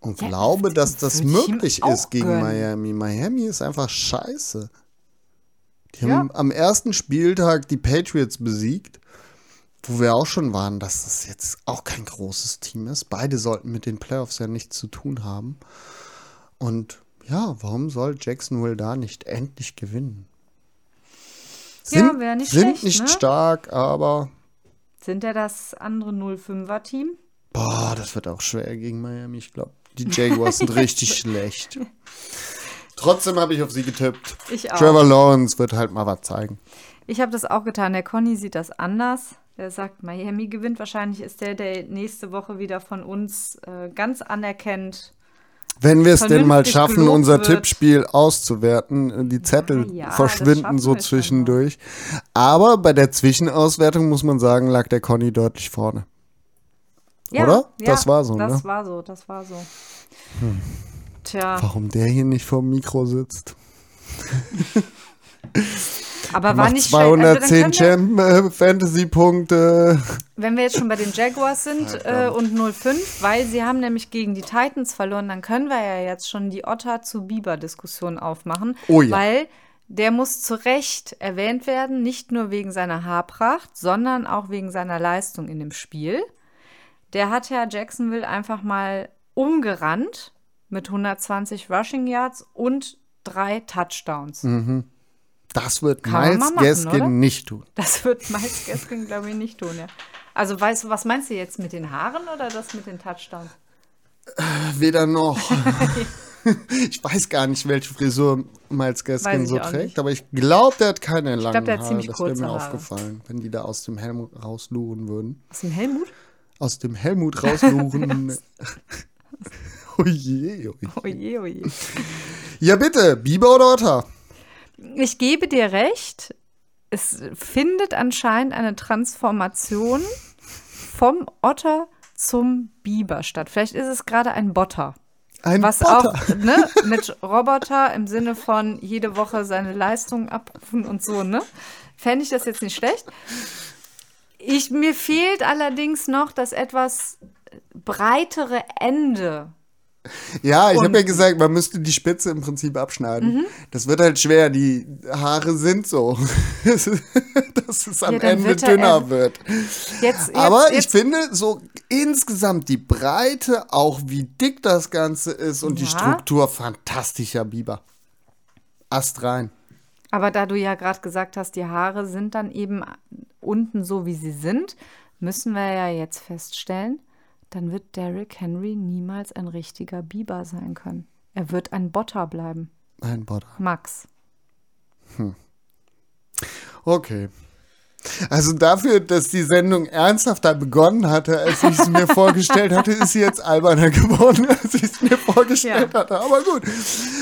Und Ja, glaube, dass das möglich ist gegen gönnen. Miami. Miami ist einfach scheiße. Die Ja. haben am ersten Spieltag die Patriots besiegt, wo wir auch schon waren, dass das jetzt auch kein großes Team ist. Beide sollten mit den Playoffs ja nichts zu tun haben. Und ja, warum soll Jacksonville da nicht endlich gewinnen? Ja, wär nicht sind schlecht, nicht ne? stark, aber sind ja das andere 05er-Team. Boah, das wird auch schwer gegen Miami. Ich glaube, die Jaguars sind richtig *laughs* schlecht. Trotzdem habe ich auf sie getippt. Ich auch. Trevor Lawrence wird halt mal was zeigen. Ich habe das auch getan. Der Conny sieht das anders. Der sagt, Miami gewinnt. Wahrscheinlich ist der, der nächste Woche wieder von uns äh, ganz anerkennt. Wenn wir es denn mal schaffen, unser wird. Tippspiel auszuwerten, die Zettel ja, verschwinden so schon zwischendurch. Aber bei der Zwischenauswertung muss man sagen, lag der Conny deutlich vorne. Oder? Das war so, Das ne? war so, das war so. Tja, Warum der hier nicht vor dem Mikro sitzt? *laughs* aber war nicht schlecht. Also dann 210 können wir, Champ äh, Fantasy-Punkte. wenn wir jetzt schon bei den Jaguars sind äh, und 05, weil sie haben nämlich gegen die Titans verloren, dann können wir ja jetzt schon die Otter zu Bieber-Diskussion aufmachen. Oh ja. Weil der muss zu Recht erwähnt werden, nicht nur wegen seiner Haarpracht, sondern auch wegen seiner Leistung in dem Spiel. Der hat ja Jacksonville einfach mal umgerannt mit 120 Rushing Yards und drei Touchdowns. Das wird Kann Miles machen, Gaskin oder? nicht tun. Das wird Miles Gaskin, glaube ich, nicht tun, ja. Also, weißt du, was meinst du jetzt mit den Haaren oder das mit den Touchdowns? Weder noch. *laughs* ich weiß gar nicht, welche Frisur Miles Gaskin ich so trägt, nicht. aber ich glaube, der hat keine langen glaub, der hat Haare. ziemlich das wäre mir Haare. aufgefallen, wenn die da aus dem Helm rausluren würden. Aus dem Helmut? Aus dem Helmut rausluren. *laughs* oje, oje. Oje, oje. Ja, bitte, Biber oder Otter? Ich gebe dir recht. Es findet anscheinend eine Transformation vom Otter zum Biber statt. Vielleicht ist es gerade ein Botter. Ein Was Botter. auch ne, mit Roboter im Sinne von jede Woche seine Leistung abrufen und so, ne? Fände ich das jetzt nicht schlecht. Ich, mir fehlt allerdings noch das etwas breitere Ende. Ja, ich habe ja gesagt, man müsste die Spitze im Prinzip abschneiden. Mhm. Das wird halt schwer, die Haare sind so, *laughs* dass es am Ja, Ende wird er- dünner er- wird. Jetzt, jetzt, Aber ich jetzt, finde so insgesamt die Breite, auch wie dick das Ganze ist und die Ja. Struktur fantastischer Biber. Ast rein. Aber da du ja gerade gesagt hast, die Haare sind dann eben unten so, wie sie sind, müssen wir ja jetzt feststellen, dann wird Derrick Henry niemals ein richtiger Biber sein können. Er wird ein Botter bleiben. Ein Butter. Max. Okay. Also dafür, dass die Sendung ernsthafter begonnen hatte, als ich es mir *laughs* vorgestellt hatte, ist sie jetzt alberner geworden, als ich es mir vorgestellt Ja. hatte. Aber gut,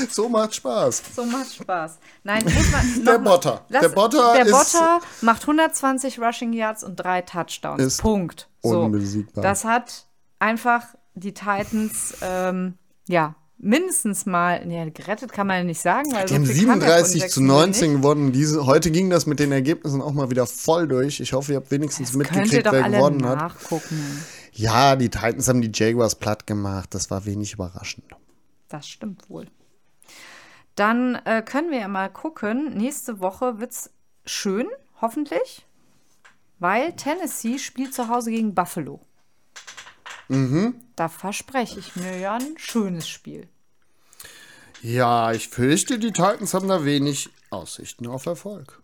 so macht Spaß. So macht Spaß. Nein, muss man *laughs* Der Botter. Lass- Der Botter der Botter macht 120 Rushing Yards und drei Touchdowns. Punkt. So. unbesiegbar. Das hat einfach die Titans, ähm, ja, mindestens mal, ja, gerettet kann man ja nicht sagen, weil Die so haben viel kann der von 37 zu Jacksonville 19 nicht. gewonnen. Diese, heute ging das mit den Ergebnissen auch mal wieder voll durch. Ich hoffe, ihr habt wenigstens Könnt ihr mitgekriegt, doch wer alle gewonnen hat. nachgucken. Ja, die Titans haben die Jaguars platt gemacht. Das war wenig überraschend. Das stimmt wohl. Dann äh, können wir ja mal gucken. Nächste Woche wird es schön, hoffentlich, weil Tennessee spielt zu Hause gegen Buffalo. Mhm. Da verspreche ich mir ja ein schönes Spiel. Ja, ich fürchte, die Titans haben da wenig Aussichten auf Erfolg.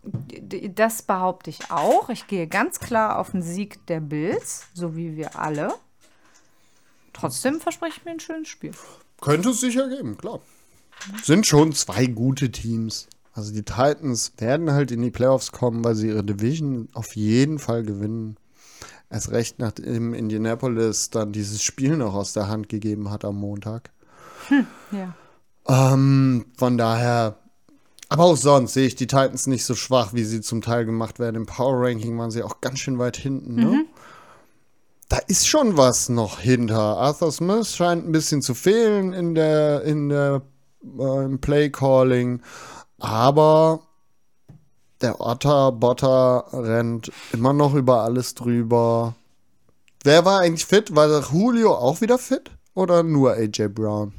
Das behaupte ich auch. Ich gehe ganz klar auf den Sieg der Bills, so wie wir alle. Trotzdem verspreche ich mir ein schönes Spiel. Könnte es sicher geben, klar. Sind schon zwei gute Teams. Also die Titans werden halt in die Playoffs kommen, weil sie ihre Division auf jeden Fall gewinnen. Erst recht nachdem Indianapolis dann dieses Spiel noch aus der Hand gegeben hat am Montag. Ja. Ähm, von daher, aber auch sonst sehe ich die Titans nicht so schwach, wie sie zum Teil gemacht werden. Im Power Ranking waren sie auch ganz schön weit hinten. Ne? Da ist schon was noch hinter. Arthur Smith scheint ein bisschen zu fehlen in der, in der äh, im Play Calling, aber der Otter Botter rennt immer noch über alles drüber. Wer war eigentlich fit? War Julio auch wieder fit oder nur AJ Brown?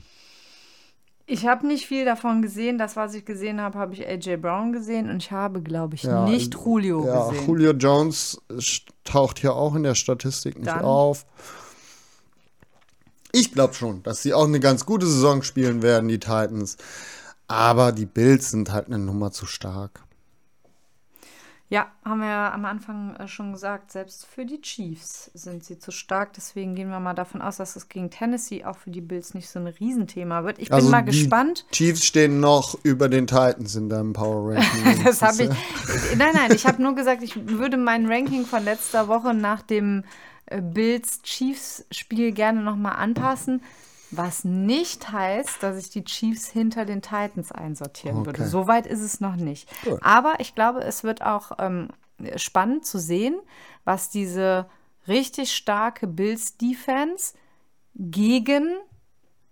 Ich habe nicht viel davon gesehen. Das, was ich gesehen habe, habe ich AJ Brown gesehen und ich habe, glaube ich, Ja, nicht Julio Ja, gesehen. Julio Jones taucht hier auch in der Statistik nicht Dann- auf. Ich glaube schon, dass sie auch eine ganz gute Saison spielen werden, die Titans. Aber die Bills sind halt eine Nummer zu stark. Ja, haben wir ja am Anfang äh, schon gesagt, selbst für die Chiefs sind sie zu stark. Deswegen gehen wir mal davon aus, dass es gegen Tennessee auch für die Bills nicht so ein Riesenthema wird. Ich bin Also mal die gespannt. Chiefs stehen noch über den Titans in deinem Power Ranking. *laughs* Das habe ich. Nein, nein, ich habe nur *laughs* gesagt, ich würde mein Ranking von letzter Woche nach dem äh, Bills-Chiefs-Spiel gerne nochmal anpassen. Was nicht heißt, dass ich die Chiefs hinter den Titans einsortieren würde. Okay. Soweit ist es noch nicht. Gut. Aber ich glaube, es wird auch ähm, spannend zu sehen, was diese richtig starke Bills-Defense gegen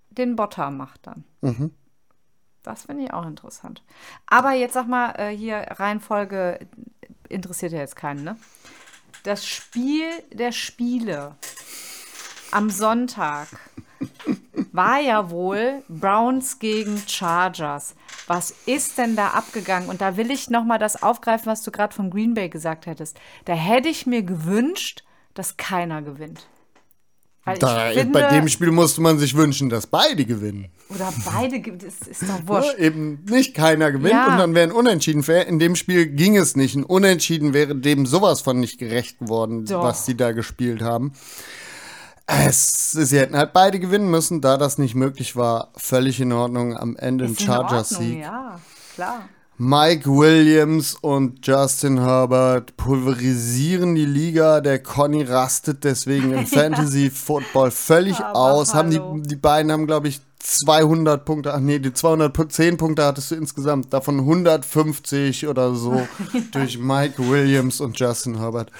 den Botter macht dann. Das finde ich auch interessant. Aber jetzt sag mal, äh, hier Reihenfolge interessiert ja jetzt keinen, ne? Das Spiel der Spiele am Sonntag war ja wohl Browns gegen Chargers. Was ist denn da abgegangen? Und da will ich noch mal das aufgreifen, was du gerade von Green Bay gesagt hättest. Da hätte ich mir gewünscht, dass keiner gewinnt. Da, finde, bei dem Spiel musste man sich wünschen, dass beide gewinnen. oder beide, ge- das ist doch Ja, *laughs* wurscht. eben nicht keiner gewinnt Ja. und dann wäre ein Unentschieden fair. In dem Spiel ging es nicht. Ein Unentschieden wäre dem sowas von nicht gerecht geworden, Doch. was sie da gespielt haben. Es, sie hätten halt beide gewinnen müssen, da das nicht möglich war. Völlig in Ordnung. Am Ende ein Chargers-Sieg. Ja, klar. Mike Williams und Justin Herbert pulverisieren die Liga. Der Conny rastet deswegen im *laughs* Fantasy Football völlig Aber aus. Haben die, die beiden haben, glaube ich, 200 Punkte. Ach nee, die 210 Punkte hattest du insgesamt. Davon 150 oder so *laughs* durch Mike Williams und Justin Herbert.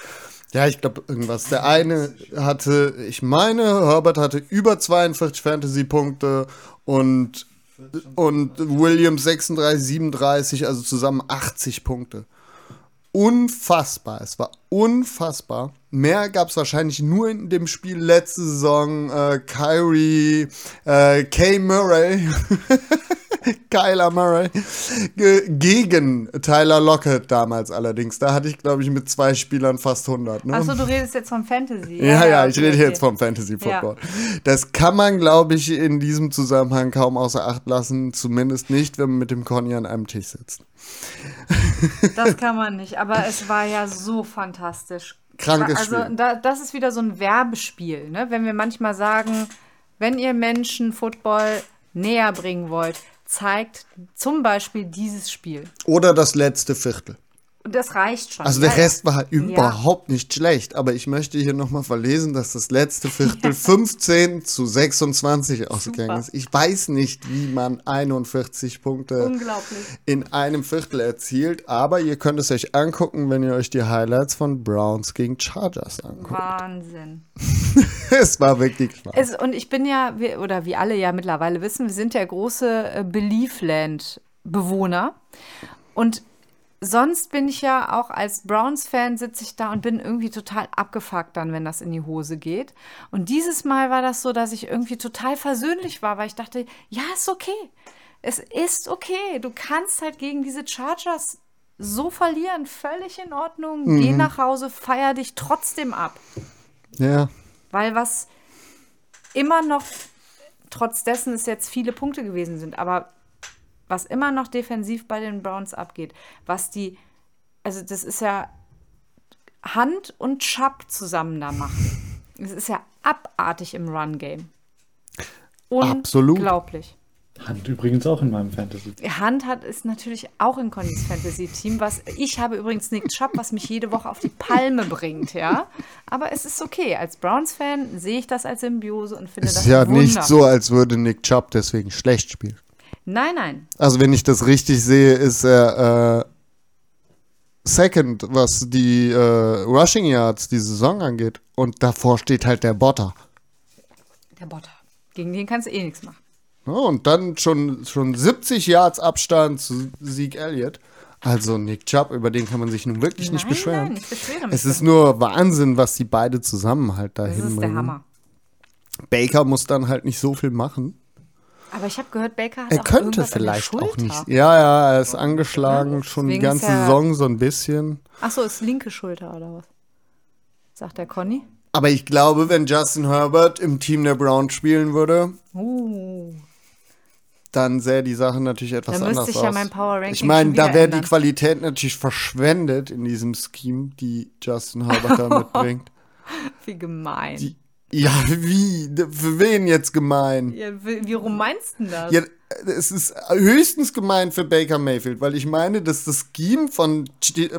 Ja, ich glaube irgendwas. Der eine hatte, ich meine, Herbert hatte über 42 Fantasy-Punkte und und Williams 36, 37, also zusammen 80 Punkte. Unfassbar, es war unfassbar. Mehr gab es wahrscheinlich nur in dem Spiel letzte Saison. Äh, Kyrie, äh, Kay Murray, *laughs* Kyler Murray, ge gegen Tyler Lockett damals allerdings. Da hatte ich, glaube ich, mit zwei Spielern fast 100. Ne? Achso, du redest jetzt vom Fantasy. Ja, ja, ich okay, rede okay. jetzt vom Fantasy Football. Das kann man, glaube ich, in diesem Zusammenhang kaum außer Acht lassen. Zumindest nicht, wenn man mit dem Conny an einem Tisch sitzt. Das kann man nicht, aber es war ja so fantastisch. Krankes also, Spiel. Da, das ist wieder so ein Werbespiel, ne? wenn wir manchmal sagen, wenn ihr Menschen Football näher bringen wollt, zeigt zum Beispiel dieses Spiel. Oder das letzte Viertel. Und das reicht schon. Also der. Rest war überhaupt nicht schlecht, aber ich möchte hier nochmal verlesen, dass das letzte Viertel *laughs* 15 zu 26 ausgegangen ist. Ich weiß nicht, wie man 41 Punkte in einem Viertel erzielt, aber ihr könnt es euch angucken, wenn ihr euch die Highlights von Browns gegen Chargers anguckt. Wahnsinn. *laughs* es war wirklich krass. Und ich bin ja, oder wie alle ja mittlerweile wissen, wir sind ja große äh, Beliefland-Bewohner. Und sonst bin ich ja auch als Browns-Fan sitze ich da und bin irgendwie total abgefuckt dann, wenn das in die Hose geht. Und dieses Mal war das so, dass ich irgendwie total versöhnlich war, weil ich dachte, ja, ist okay. Es ist okay. Du kannst halt gegen diese Chargers so verlieren. Völlig in Ordnung. Geh nach Hause, feier dich trotzdem ab. Ja. Weil was immer noch, trotz dessen es jetzt viele Punkte gewesen sind, aber was immer noch defensiv bei den Browns abgeht, was die, also das ist ja Hand und Chubb zusammen da machen. Es ist ja abartig im Run-Game. Absolut. Unglaublich. Hand übrigens auch in meinem Fantasy. Hand hat ist natürlich auch in Connys Fantasy-Team, was ich habe übrigens Nick Chubb, was mich jede Woche auf die Palme bringt, ja. Aber es ist okay. Als Browns-Fan sehe ich das als Symbiose und finde Es das ist ja nicht so, als würde Nick Chubb deswegen schlecht spielen. Nein, nein. Also wenn ich das richtig sehe, ist er äh, Second, was die äh, Rushing Yards die Saison angeht. Und davor steht halt der Botter. Der Botter. Gegen den kannst du eh nichts machen. Ja, und dann schon, schon 70 Yards Abstand zu Sieg Elliott. Also Nick Chubb, über den kann man sich nun wirklich nicht nein, beschweren. Nein, ich beschwere mich. es ist nur Wahnsinn, was die beide zusammen halt da Das ist der hinbringen. Hammer. Baker muss dann halt nicht so viel machen. Aber ich habe gehört, Baker hat Er auch könnte vielleicht auch nicht. Ja, ja, er ist angeschlagen, schon die ganze Saison so ein bisschen. Ach so, ist linke Schulter oder was? Sagt der Conny. Aber ich glaube, wenn Justin Herbert im Team der Browns spielen würde, Uh. dann sähe die Sache natürlich etwas Da müsste anders ich ja aus. mein Power Ranking ich meine, da wäre die. Qualität natürlich verschwendet in diesem Scheme, die Justin Herbert da *laughs* mitbringt. Wie gemein. Die, ja, wie? Für wen jetzt gemein? ja, wie, wie rum meinst du denn das? Ja, es ist höchstens gemein für Baker Mayfield, weil ich meine, dass das Scheme von,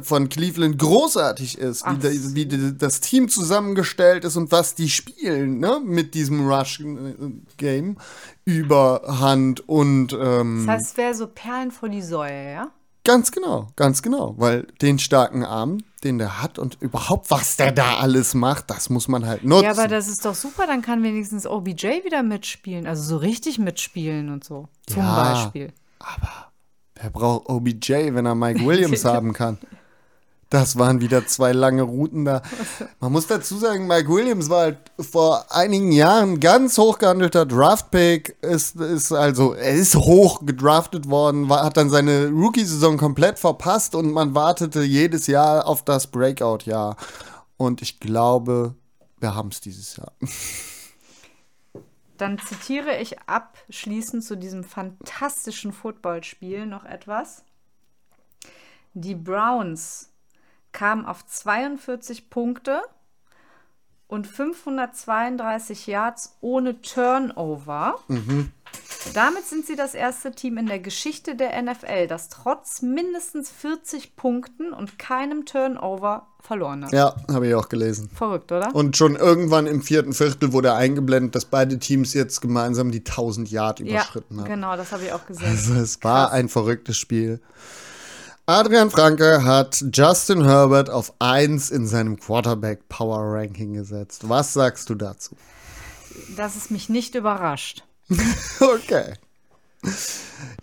von Cleveland großartig ist, wie, Ach wie die- das Team zusammengestellt ist und was die spielen, ne, mit diesem Rush-Game über Hand und ähm, Das heißt, es wäre so Perlen vor die Säue, ja? ganz genau, ganz genau, weil den starken Arm, den der hat und überhaupt, was der da alles macht, das muss man halt nutzen. Ja, aber das ist doch super, dann kann wenigstens OBJ wieder mitspielen. Also so richtig mitspielen und so. Zum Ja. Beispiel. Wer braucht OBJ, wenn er Mike Williams *laughs* haben kann? Das waren wieder zwei lange Routen da. *laughs* Man muss dazu sagen, Mike Williams war halt vor einigen Jahren ganz hoch gehandelter Draftpick. Ist, ist also, er ist hoch gedraftet worden, war, hat dann seine Rookie-Saison komplett verpasst und man wartete jedes Jahr auf das Breakout-Jahr. Und ich glaube, wir haben es dieses Jahr. Dann zitiere ich abschließend zu diesem fantastischen Footballspiel noch etwas. Die Browns kamen auf 42 Punkte und 532 Yards ohne Turnover. Damit sind sie das erste Team in der Geschichte der NFL, das trotz mindestens 40 Punkten und keinem Turnover verloren hat. Ja, habe ich auch gelesen. Verrückt, oder? Und schon irgendwann im vierten Viertel wurde eingeblendet, dass beide Teams jetzt gemeinsam die 1000 Yard ja, überschritten haben. genau, das habe ich auch gesehen. Also es war ein verrücktes Spiel. Adrian Franke hat Justin Herbert auf 1 in seinem Quarterback Power Ranking gesetzt. Was sagst du dazu? Dass es mich nicht überrascht. *laughs* Okay.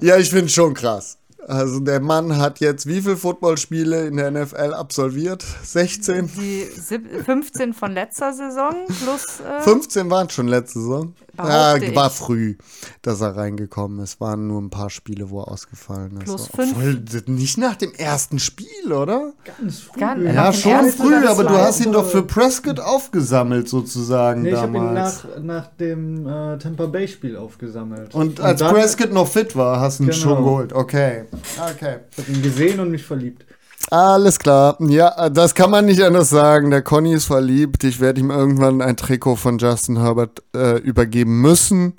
Ja, ich finde schon krass. Also der Mann hat jetzt wie viele Footballspiele in der NFL absolviert? 16? Die sieb- 15 von letzter Saison plus. Äh, 15 waren schon letzte Saison. Ja, war ich. früh, dass er reingekommen ist. Waren nur ein paar Spiele, wo er ausgefallen ist. Plus fünf. Obwohl, nicht nach dem ersten Spiel, oder? Ganz früh. Gar- Ja, Nach dem schon ersten früh, aber du hast ihn doch für Prescott aufgesammelt, sozusagen Nee, ich habe ihn damals. nach, nach dem äh, Tampa Bay-Spiel aufgesammelt. Und als dann- Prescott noch fit war, hast du ihn Genau. schon geholt. Okay. Okay. Ich habe ihn gesehen und mich verliebt. Alles klar. Ja, das kann man nicht anders sagen. Der Conny ist verliebt. Ich werde ihm irgendwann ein Trikot von Justin Herbert äh, übergeben müssen,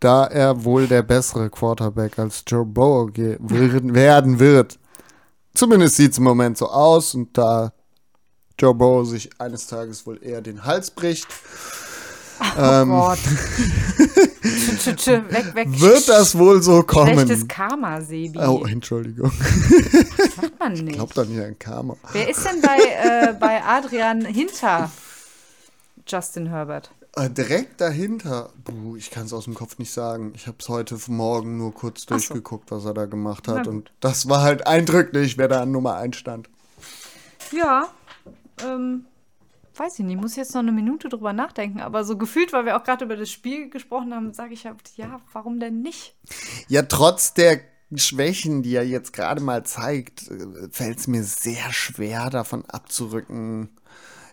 da er wohl der bessere Quarterback als Joe Burrow werden wird. Zumindest sieht es im Moment so aus. Und da Joe Burrow sich eines Tages wohl eher den Hals bricht, ähm, Oh Gott. *laughs* tsch, tsch, weg, weg. wird das wohl so Schlechtes kommen. Karma, Sebi. Oh, Entschuldigung. Macht man Ich nicht. glaube doch nicht an Karma. Wer ist denn bei, äh, bei Adrian hinter Justin Herbert? Äh, direkt dahinter, puh, ich kann es aus dem Kopf nicht sagen. Ich habe es heute Morgen nur kurz so. durchgeguckt, was er da gemacht hat. Und das war halt eindrücklich, wer da an Nummer 1 stand. Ja, ähm, weiß ich nicht, muss jetzt noch eine Minute drüber nachdenken, aber so gefühlt, weil wir auch gerade über das Spiel gesprochen haben, sage ich halt, ja, warum denn nicht? Ja, trotz der Schwächen, die er jetzt gerade mal zeigt, fällt es mir sehr schwer, davon abzurücken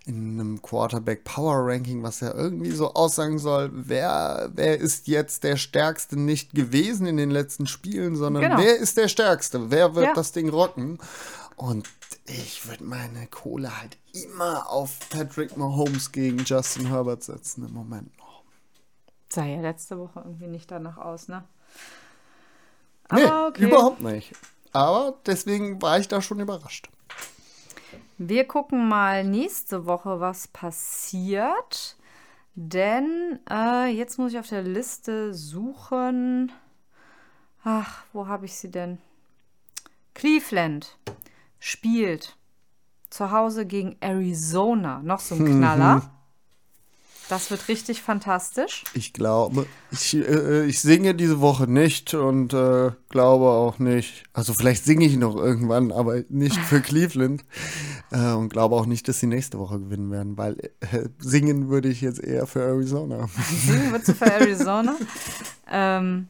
in einem Quarterback Power Ranking, was ja irgendwie so aussagen soll, wer, wer ist jetzt der Stärkste nicht gewesen in den letzten Spielen, sondern Genau. wer ist der Stärkste? Wer wird Ja. das Ding rocken? Und ich würde meine Kohle halt immer auf Patrick Mahomes gegen Justin Herbert setzen im Moment noch. Sah ja letzte Woche irgendwie nicht danach aus, ne? Nee, Aber okay. überhaupt nicht. Aber deswegen war ich da schon überrascht. Wir gucken mal nächste Woche, was passiert. Denn äh, jetzt muss ich auf der Liste suchen. Ach, wo habe ich sie denn? Cleveland spielt zu Hause gegen Arizona. Noch so ein Knaller. Das wird richtig fantastisch. Ich glaube, ich, äh, ich singe diese Woche nicht und äh, glaube auch nicht, also vielleicht singe ich noch irgendwann, aber nicht für *laughs* Cleveland äh, und glaube auch nicht, dass sie nächste Woche gewinnen werden, weil äh, singen würde ich jetzt eher für Arizona. Deswegen wird sie für *laughs* Arizona. ähm,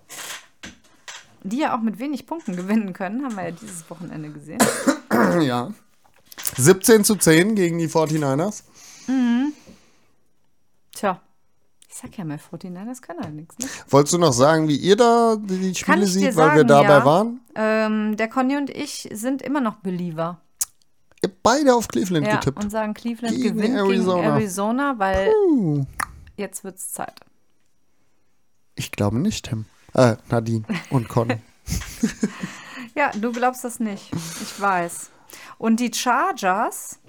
die ja auch mit wenig Punkten gewinnen können, haben wir ja dieses Wochenende gesehen. *clears throat* ja. 17 zu 10 gegen die 49ers. Tja, Ich sag ja mal, 49ers können halt nichts. Ne? Wolltest du noch sagen, wie ihr da die Spiele seht, weil wir sagen, dabei ja. waren? Ähm, der Conny und ich sind immer noch Believer. Ihr habt beide auf Cleveland Ja, getippt. und sagen, Cleveland Gegen gewinnt Arizona. gegen Arizona, weil Uh, jetzt wird's Zeit. ich glaube nicht, Tim. Äh, Nadine und Con. *laughs* Ja, du glaubst das nicht. Ich weiß. Und die Chargers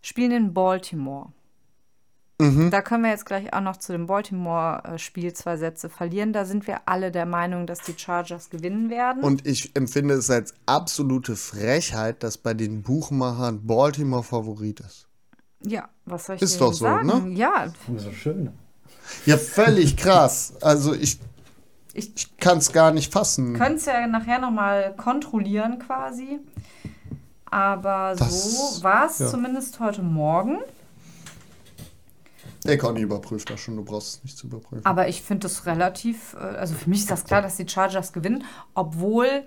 spielen in Baltimore. Mhm. Da können wir jetzt gleich auch noch zu dem Baltimore-Spiel zwei Sätze verlieren. Da sind wir alle der Meinung, dass die Chargers gewinnen werden. Und ich empfinde es als absolute Frechheit, dass bei den Buchmachern Baltimore Favorit ist. ja, was soll ich Ist dir doch so, sagen? ne? Ja, So schön. Ja, völlig krass. Also ich, Ich- ich kann es gar nicht fassen. können es ja nachher nochmal kontrollieren quasi. Aber Das- so war es ja. zumindest heute Morgen. Der Conny überprüft das schon, du brauchst es nicht zu überprüfen. Aber ich finde das relativ, äh, also für mich ist das klar, dass die Chargers gewinnen, obwohl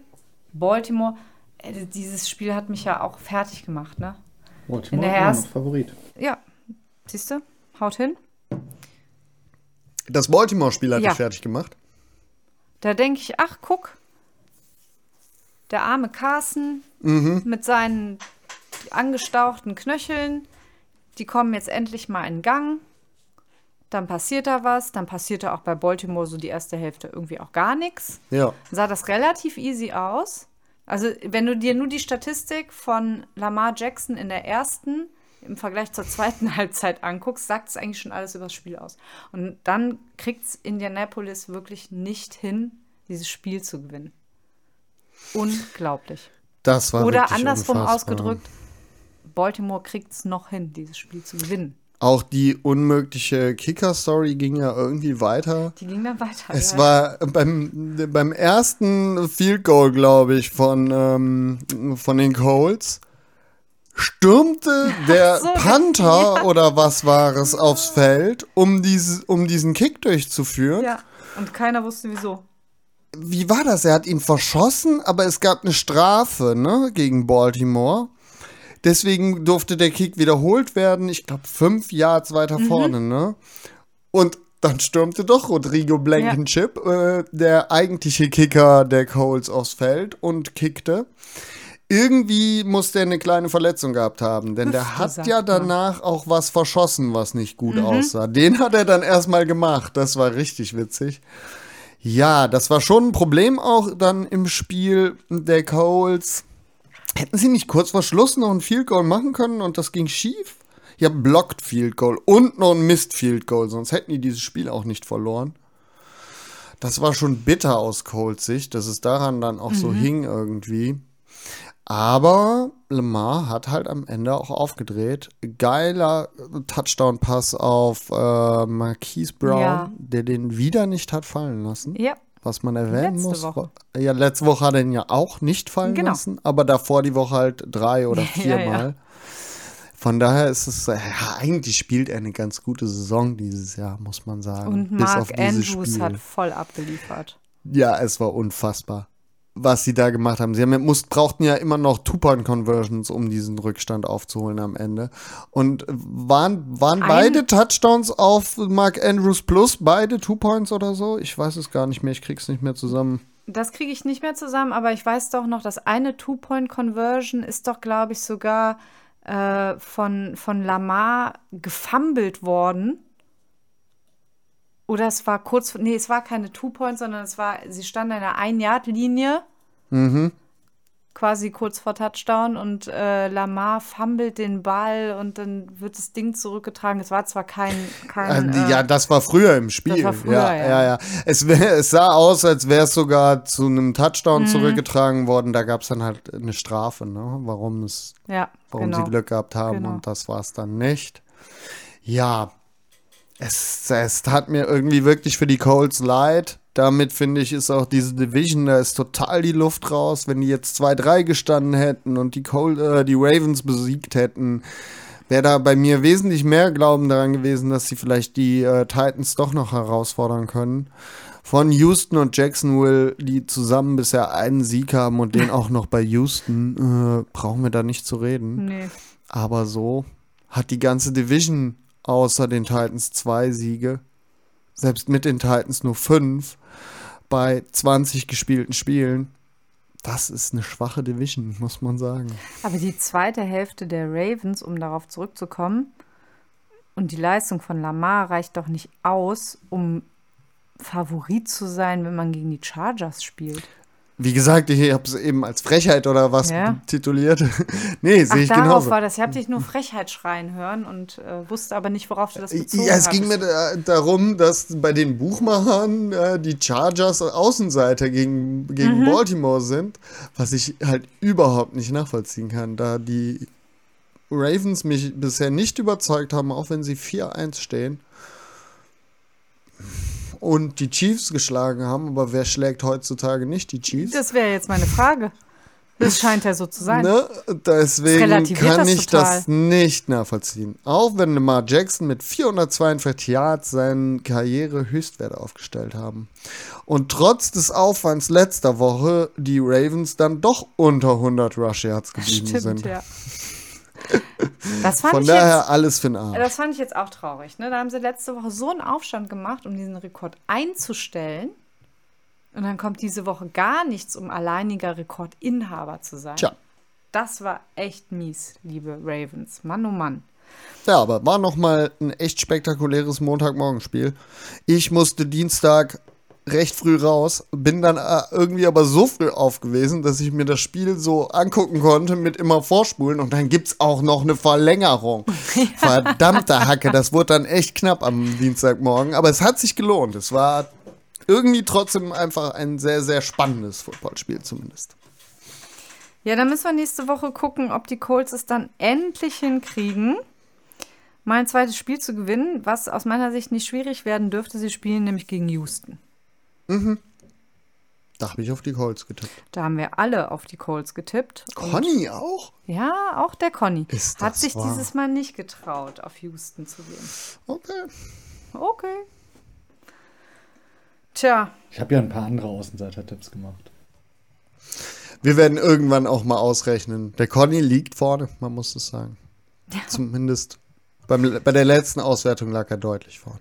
Baltimore, äh, dieses Spiel hat mich ja auch fertig gemacht, ne? Baltimore In der immer ersten- noch Favorit. Ja, siehst du, haut hin. Das Baltimore-Spiel hat Ja. dich fertig gemacht. Da denke ich, ach, guck, der arme Carsten mit seinen angestauchten Knöcheln, die kommen jetzt endlich mal in Gang. Dann passiert da was, dann passierte auch bei Baltimore so die erste Hälfte irgendwie auch gar nichts. Ja. sah das relativ easy aus. Also, wenn du dir nur die Statistik von Lamar Jackson in der ersten im Vergleich zur zweiten *laughs* Halbzeit anguckst, sagt es eigentlich schon alles über das Spiel aus. Und dann kriegt es Indianapolis wirklich nicht hin, dieses Spiel zu gewinnen. Unglaublich. Das war Oder andersrum unfassbar. ausgedrückt, Baltimore kriegt es noch hin, dieses Spiel zu gewinnen. Auch die unmögliche Kicker-Story ging ja irgendwie weiter. Die ging dann weiter. Es ja. war beim, beim ersten Field Goal, glaube ich, von, ähm, von den Colts, stürmte der so, Panther ja. oder was war es aufs Feld, um, dieses, um diesen Kick durchzuführen. ja, und keiner wusste wieso. Wie war das? Er hat ihn verschossen, aber es gab eine Strafe ne, gegen Baltimore. Deswegen durfte der Kick wiederholt werden. Ich glaube, fünf Yards weiter Mhm. vorne. Ne? Und dann stürmte doch Rodrigo Blankenship, äh, der eigentliche Kicker der Colts, aufs Feld und kickte. Irgendwie musste er eine kleine Verletzung gehabt haben, denn der Hüfte, hat ja man. danach auch was verschossen, was nicht gut Mhm. aussah. Den hat er dann erstmal gemacht. Das war richtig witzig. Ja, das war schon ein Problem auch dann im Spiel der Coles. Hätten sie nicht kurz vor Schluss noch ein Field Goal machen können und das ging schief? Ja, blockt Field Goal und noch ein Mist Field Goal, sonst hätten die dieses Spiel auch nicht verloren. Das war schon bitter aus Coles Sicht, dass es daran dann auch so hing irgendwie. Aber Lamar hat halt am Ende auch aufgedreht. Geiler Touchdown-Pass auf äh, Marquise Brown, Ja. der den wieder nicht hat fallen lassen. Ja, Was man erwähnen Letzte muss. Woche. Ja, letzte Woche hat er ihn ja auch nicht fallen Genau. lassen, aber davor die Woche halt drei oder *laughs* Ja, viermal. ja. Von daher ist es, äh, ja, eigentlich spielt er eine ganz gute Saison dieses Jahr, muss man sagen. und Bis auf Mark Andrews Spiel. hat voll abgeliefert. Ja, es war unfassbar, was sie da gemacht haben. Sie haben, muss, brauchten ja immer noch Two-Point-Conversions, um diesen Rückstand aufzuholen am Ende. Und waren, waren Ein- beide Touchdowns auf Mark Andrews plus, beide Two-Points oder so? Ich weiß es gar nicht mehr, ich krieg's nicht mehr zusammen. Das kriege ich nicht mehr zusammen, aber ich weiß doch noch, dass eine Two-Point-Conversion ist doch, glaube ich, sogar äh, von, von Lamar gefummelt worden. Oder es war kurz, nee, es war keine Two-Point, sondern es war, sie stand an der Ein-Yard-Linie, Mhm. quasi kurz vor Touchdown und äh, Lamar fummelt den Ball und dann wird das Ding zurückgetragen. Es war zwar kein, kein Also, äh, ja, das war früher im Spiel. früher, ja, ja. ja, ja. Es, wär, es sah aus, als wäre es sogar zu einem Touchdown Mhm. zurückgetragen worden. Da gab es dann halt eine Strafe, ne? warum, es, ja, warum genau. sie Glück gehabt haben Genau. und das war es dann nicht. Ja, es, es tat mir irgendwie wirklich für die Colts leid. Damit finde ich, ist auch diese Division, da ist total die Luft raus. Wenn die jetzt 2-3 gestanden hätten und die, Col äh, die Ravens besiegt hätten, wäre da bei mir wesentlich mehr Glauben daran gewesen, dass sie vielleicht die äh, Titans doch noch herausfordern können. Von Houston und Jacksonville, die zusammen bisher einen Sieg haben und den auch noch bei Houston, äh, brauchen wir da nicht zu reden. Nee. Aber so hat die ganze Division außer den Titans zwei Siege. selbst mit den Titans nur 5 bei 20 gespielten Spielen. Das ist eine schwache Division, muss man sagen. Aber die zweite Hälfte der Ravens, um darauf zurückzukommen, und die Leistung von Lamar reicht doch nicht aus, um Favorit zu sein, wenn man gegen die Chargers spielt. Wie gesagt, ich habe es eben als Frechheit oder was Ja. tituliert. *laughs* nee, sehe ich darauf genauso. war das. Ich habe dich nur Frechheit schreien hören und äh, wusste aber nicht, worauf du das bezogen Ja, es ging mir da, darum, dass bei den Buchmachern äh, die Chargers Außenseiter gegen, gegen Mhm. Baltimore sind, was ich halt überhaupt nicht nachvollziehen kann, da die Ravens mich bisher nicht überzeugt haben, auch wenn sie 4-1 stehen. Und die Chiefs geschlagen haben, aber wer schlägt heutzutage nicht die Chiefs? Das wäre jetzt meine Frage. Das scheint ja so zu sein. Ne? Deswegen kann ich total. das nicht nachvollziehen. Auch wenn Lamar Jackson mit 442 Yards seinen Karrierehöchstwert aufgestellt haben. Und trotz des Aufwands letzter Woche die Ravens dann doch unter 100 Rush Yards geblieben Stimmt, sind. ja. Das fand, Von ich daher jetzt, alles für den Arsch. das fand ich jetzt auch traurig. Ne? Da haben sie letzte Woche so einen Aufstand gemacht, um diesen Rekord einzustellen. Und dann kommt diese Woche gar nichts, um alleiniger Rekordinhaber zu sein. Tja. Das war echt mies, liebe Ravens. Mann, oh Mann. Ja, aber war noch mal ein echt spektakuläres Montagmorgenspiel. Ich musste Dienstag recht früh raus, bin dann äh, irgendwie aber so früh aufgewesen, dass ich mir das Spiel so angucken konnte mit immer Vorspulen und dann gibt's auch noch eine Verlängerung. *laughs* Verdammte Hacke, das wurde dann echt knapp am Dienstagmorgen, aber es hat sich gelohnt. Es war irgendwie trotzdem einfach ein sehr, sehr spannendes Footballspiel zumindest. Ja, dann müssen wir nächste Woche gucken, ob die Colts es dann endlich hinkriegen, mal ein zweites Spiel zu gewinnen, was aus meiner Sicht nicht schwierig werden dürfte. Sie spielen nämlich gegen Houston. Da habe ich auf die Colts getippt. Da haben wir alle auf die Colts getippt. Conny auch? Ja, auch der Conny. Ist Hat das sich wahr? dieses Mal nicht getraut, auf Houston zu gehen. Okay. Okay. Tja, Ich habe ja ein paar andere Außenseiter-Tipps gemacht. Wir werden irgendwann auch mal ausrechnen. Der Conny liegt vorne, man muss es sagen. Zumindest beim, bei der letzten Auswertung lag er deutlich vorne.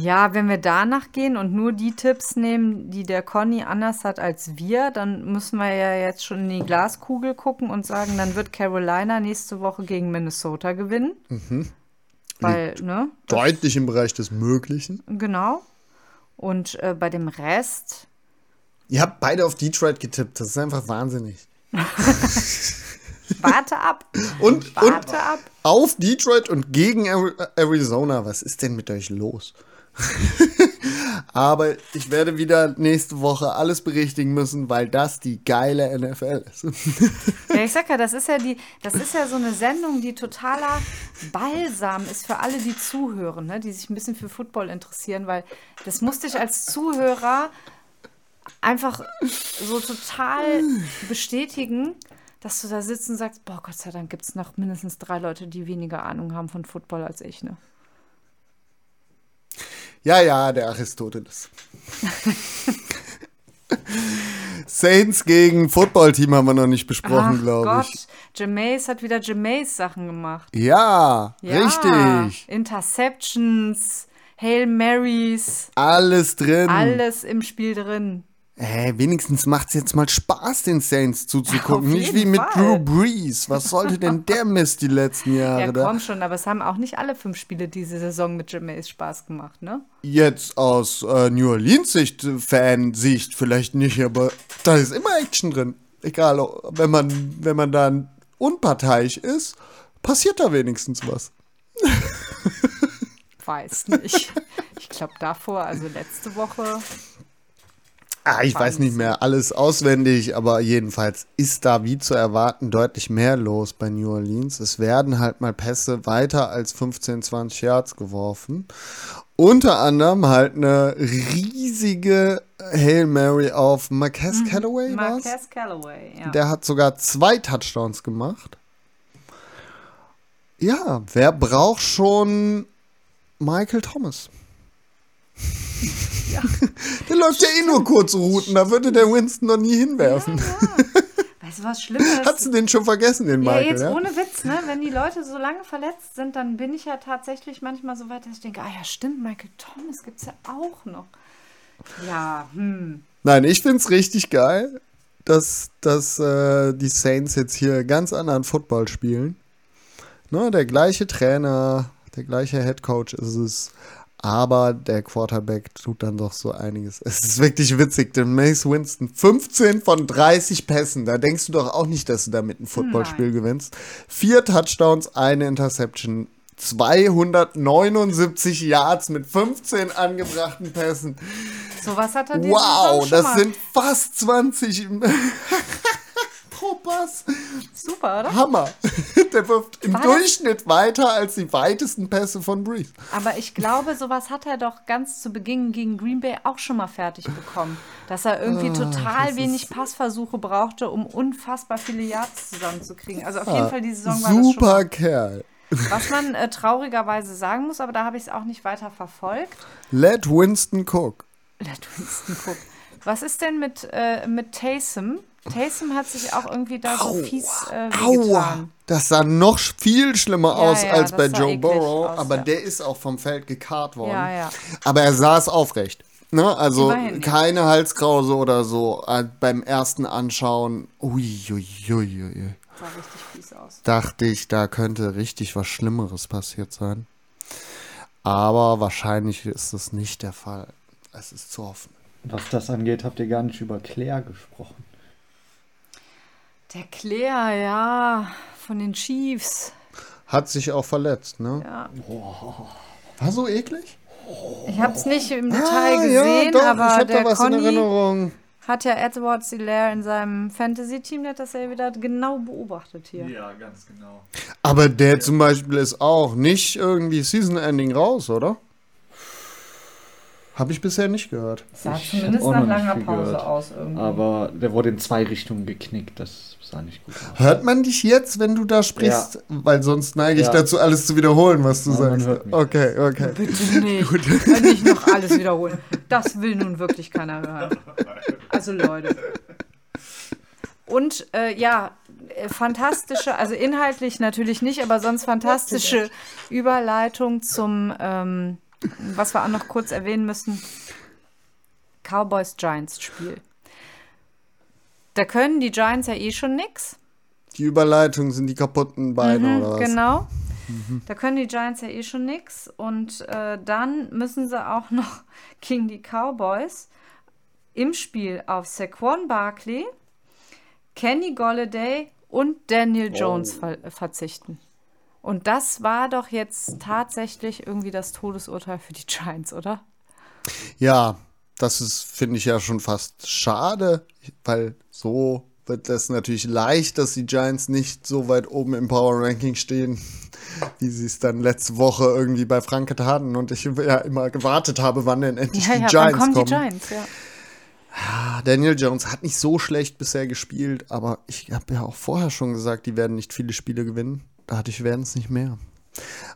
Ja, wenn wir danach gehen und nur die Tipps nehmen, die der Conny anders hat als wir, dann müssen wir ja jetzt schon in die Glaskugel gucken und sagen, dann wird Carolina nächste Woche gegen Minnesota gewinnen. Mhm. Weil, ne? Deutlich im Bereich des Möglichen. Genau. Und äh, bei dem Rest, Ihr habt beide auf Detroit getippt. Das ist einfach wahnsinnig. *laughs* warte ab. Und, und Warte ab. auf Detroit und gegen Ari- Arizona. Was ist denn mit euch los? *laughs* Aber ich werde wieder nächste Woche alles berichtigen müssen, weil das die geile NFL ist. *laughs* Ja, ich sag ja, das ist ja die, das ist ja so eine Sendung, die totaler Balsam ist für alle, die zuhören, ne? die sich ein bisschen für Football interessieren, weil das musste ich als Zuhörer einfach so total bestätigen, dass du da sitzt und sagst, boah, Gott sei Dank gibt es noch mindestens drei Leute, die weniger Ahnung haben von Football als ich, ne? Ja, ja, der Aristoteles. *laughs* Saints gegen Footballteam haben wir noch nicht besprochen, glaube Gott, ich. Jameis hat wieder Jameis Sachen gemacht. Ja, Ja, richtig. Interceptions, Hail Marys, Alles drin. alles im Spiel drin. Äh, wenigstens macht es jetzt mal Spaß, den Saints zuzugucken. Nicht wie mit Fall. Drew Brees. Was sollte denn *laughs* der Mist die letzten Jahre Ja, da? komm schon, aber es haben auch nicht alle fünf Spiele diese Saison mit Jameis Spaß gemacht, ne? Jetzt aus äh, New Orleans Sicht, äh, Fansicht vielleicht nicht, aber da ist immer Action drin. Egal, wenn man, wenn man dann unparteiisch ist, passiert da wenigstens was. *laughs* Weiß nicht. ich glaube davor, also letzte Woche. Ah, ich weiß nicht mehr alles auswendig, aber jedenfalls ist da wie zu erwarten deutlich mehr los bei New Orleans. Es werden halt mal Pässe weiter als 15, 20 Yards geworfen. Unter anderem halt eine riesige Hail Mary auf Marquez Callaway war's? Marquez Callaway, ja. Der hat sogar zwei Touchdowns gemacht. Ja, wer braucht schon Michael Thomas? *laughs* Der läuft ja eh nur kurze Routen, da würde der Winston noch nie hinwerfen. Weiß Weißt du, was Schlimmes? *laughs* Hast du den schon vergessen, den Ja, Michael? jetzt ja? ohne Witz, ne? Wenn die Leute so lange verletzt sind, dann bin ich ja tatsächlich manchmal so weit, dass ich denke, ah ja, stimmt, Michael Thomas gibt es ja auch noch. Ja, hm. Nein, ich finde es richtig geil, dass, dass äh, die Saints jetzt hier ganz anderen Football spielen. Ne, der gleiche Trainer, der gleiche Head Coach ist es, aber der Quarterback tut dann doch so einiges. *laughs* Es ist wirklich witzig, denn Mace Winston 15 von 30 Pässen, da denkst du doch auch nicht, dass du damit ein Footballspiel gewinnst. Vier Touchdowns, eine Interception. 279 Yards mit 15 angebrachten Pässen. So was hat er Wow, das sind fast 20 *laughs* pro Pass. super, oder? Hammer. *laughs* Der wirft im War das- Durchschnitt weiter als die weitesten Pässe von Breeze. Aber ich glaube, sowas hat er doch ganz zu Beginn gegen Green Bay auch schon mal fertig bekommen. Dass er irgendwie total wenig Passversuche brauchte, um unfassbar viele Yards zusammenzukriegen. Also auf jeden Fall, die Saison war das schon Super. Kerl. Was man äh, traurigerweise sagen muss, aber da habe ich es auch nicht weiter verfolgt. Let Winston cook. Let Winston Cook. Was ist denn mit, äh, mit Taysom? Taysom hat sich auch irgendwie da so fies äh, Aua. Das sah noch viel schlimmer Ja, aus ja, als das bei Joe Burrow, aus, aber ja. der ist auch vom Feld gekarrt worden. Ja, ja. Aber er saß aufrecht. Ne? Also Immerhin, ja. keine Halskrause oder so äh, beim ersten Anschauen. Ui, ui, ui, ui. Sah richtig fies aus. dachte ich, da könnte richtig was Schlimmeres passiert sein. Aber wahrscheinlich ist das nicht der Fall. Es ist zu hoffen. Was das angeht, habt ihr gar nicht über Claire gesprochen. Der Claire, ja, von den Chiefs. Hat sich auch verletzt, ne? Ja. War so eklig? Ich habe es nicht im Detail Ah, gesehen, doch, ich aber hab der da was in Conny Erinnerung. hat ja Edward Hilaire in seinem Fantasy-Team, der hat das ja wieder genau beobachtet hier. Ja, ganz genau. Aber der zum Beispiel ist auch nicht irgendwie Season-Ending raus, oder? Habe ich bisher nicht gehört. Sah Ich zumindest nach langer Pause gehört. aus irgendwie. Aber der wurde in zwei Richtungen geknickt. Das sah nicht gut aus. Hört man dich jetzt, wenn du da sprichst? Weil sonst neige ich Ja. dazu, alles zu wiederholen, was du Ja, sagst. Okay, okay. Bitte nicht. Kann ich noch alles wiederholen. Das will nun wirklich keiner hören. Also Leute. Und äh, ja, fantastische, also inhaltlich natürlich nicht, aber sonst fantastische Überleitung zum, ähm, was wir auch noch kurz erwähnen müssen, Cowboys-Giants-Spiel. Da können die Giants ja eh schon nix. Die Überleitung sind die kaputten Beine Mhm, oder was? Genau. Da können die Giants ja eh schon nix. Und äh, dann müssen sie auch noch *laughs* gegen die Cowboys im Spiel auf Saquon Barkley, Kenny Golladay und Daniel Jones ver verzichten. Und das war doch jetzt tatsächlich irgendwie das Todesurteil für die Giants, oder? Ja, das ist, finde ich ja schon fast schade, weil so wird das natürlich leicht, dass die Giants nicht so weit oben im Power Ranking stehen, *laughs* wie sie es dann letzte Woche irgendwie bei Franke taten und ich ja immer gewartet habe, wann denn endlich Ja, die ja, Giants kommen kommen. die Giants, ja. Ah, Daniel Jones hat nicht so schlecht bisher gespielt, aber ich habe ja auch vorher schon gesagt, die werden nicht viele Spiele gewinnen. Dadurch werden es nicht mehr.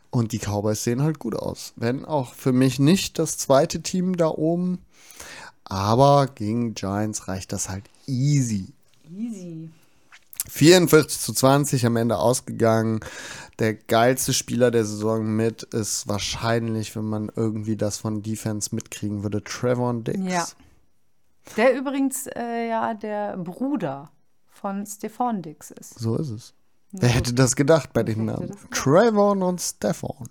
Und die Cowboys sehen halt gut aus. Wenn auch für mich nicht das zweite Team da oben. Aber gegen Giants reicht das halt easy. Easy. 44 zu 20 am Ende ausgegangen. Der geilste Spieler der Saison mit ist wahrscheinlich, wenn man irgendwie das von Defense mitkriegen würde, Trevor Dix. Ja. Der übrigens äh, ja der Bruder von Stefan Dix ist. So ist es. Wer hätte das gedacht bei den Namen? Trevor und Stefan.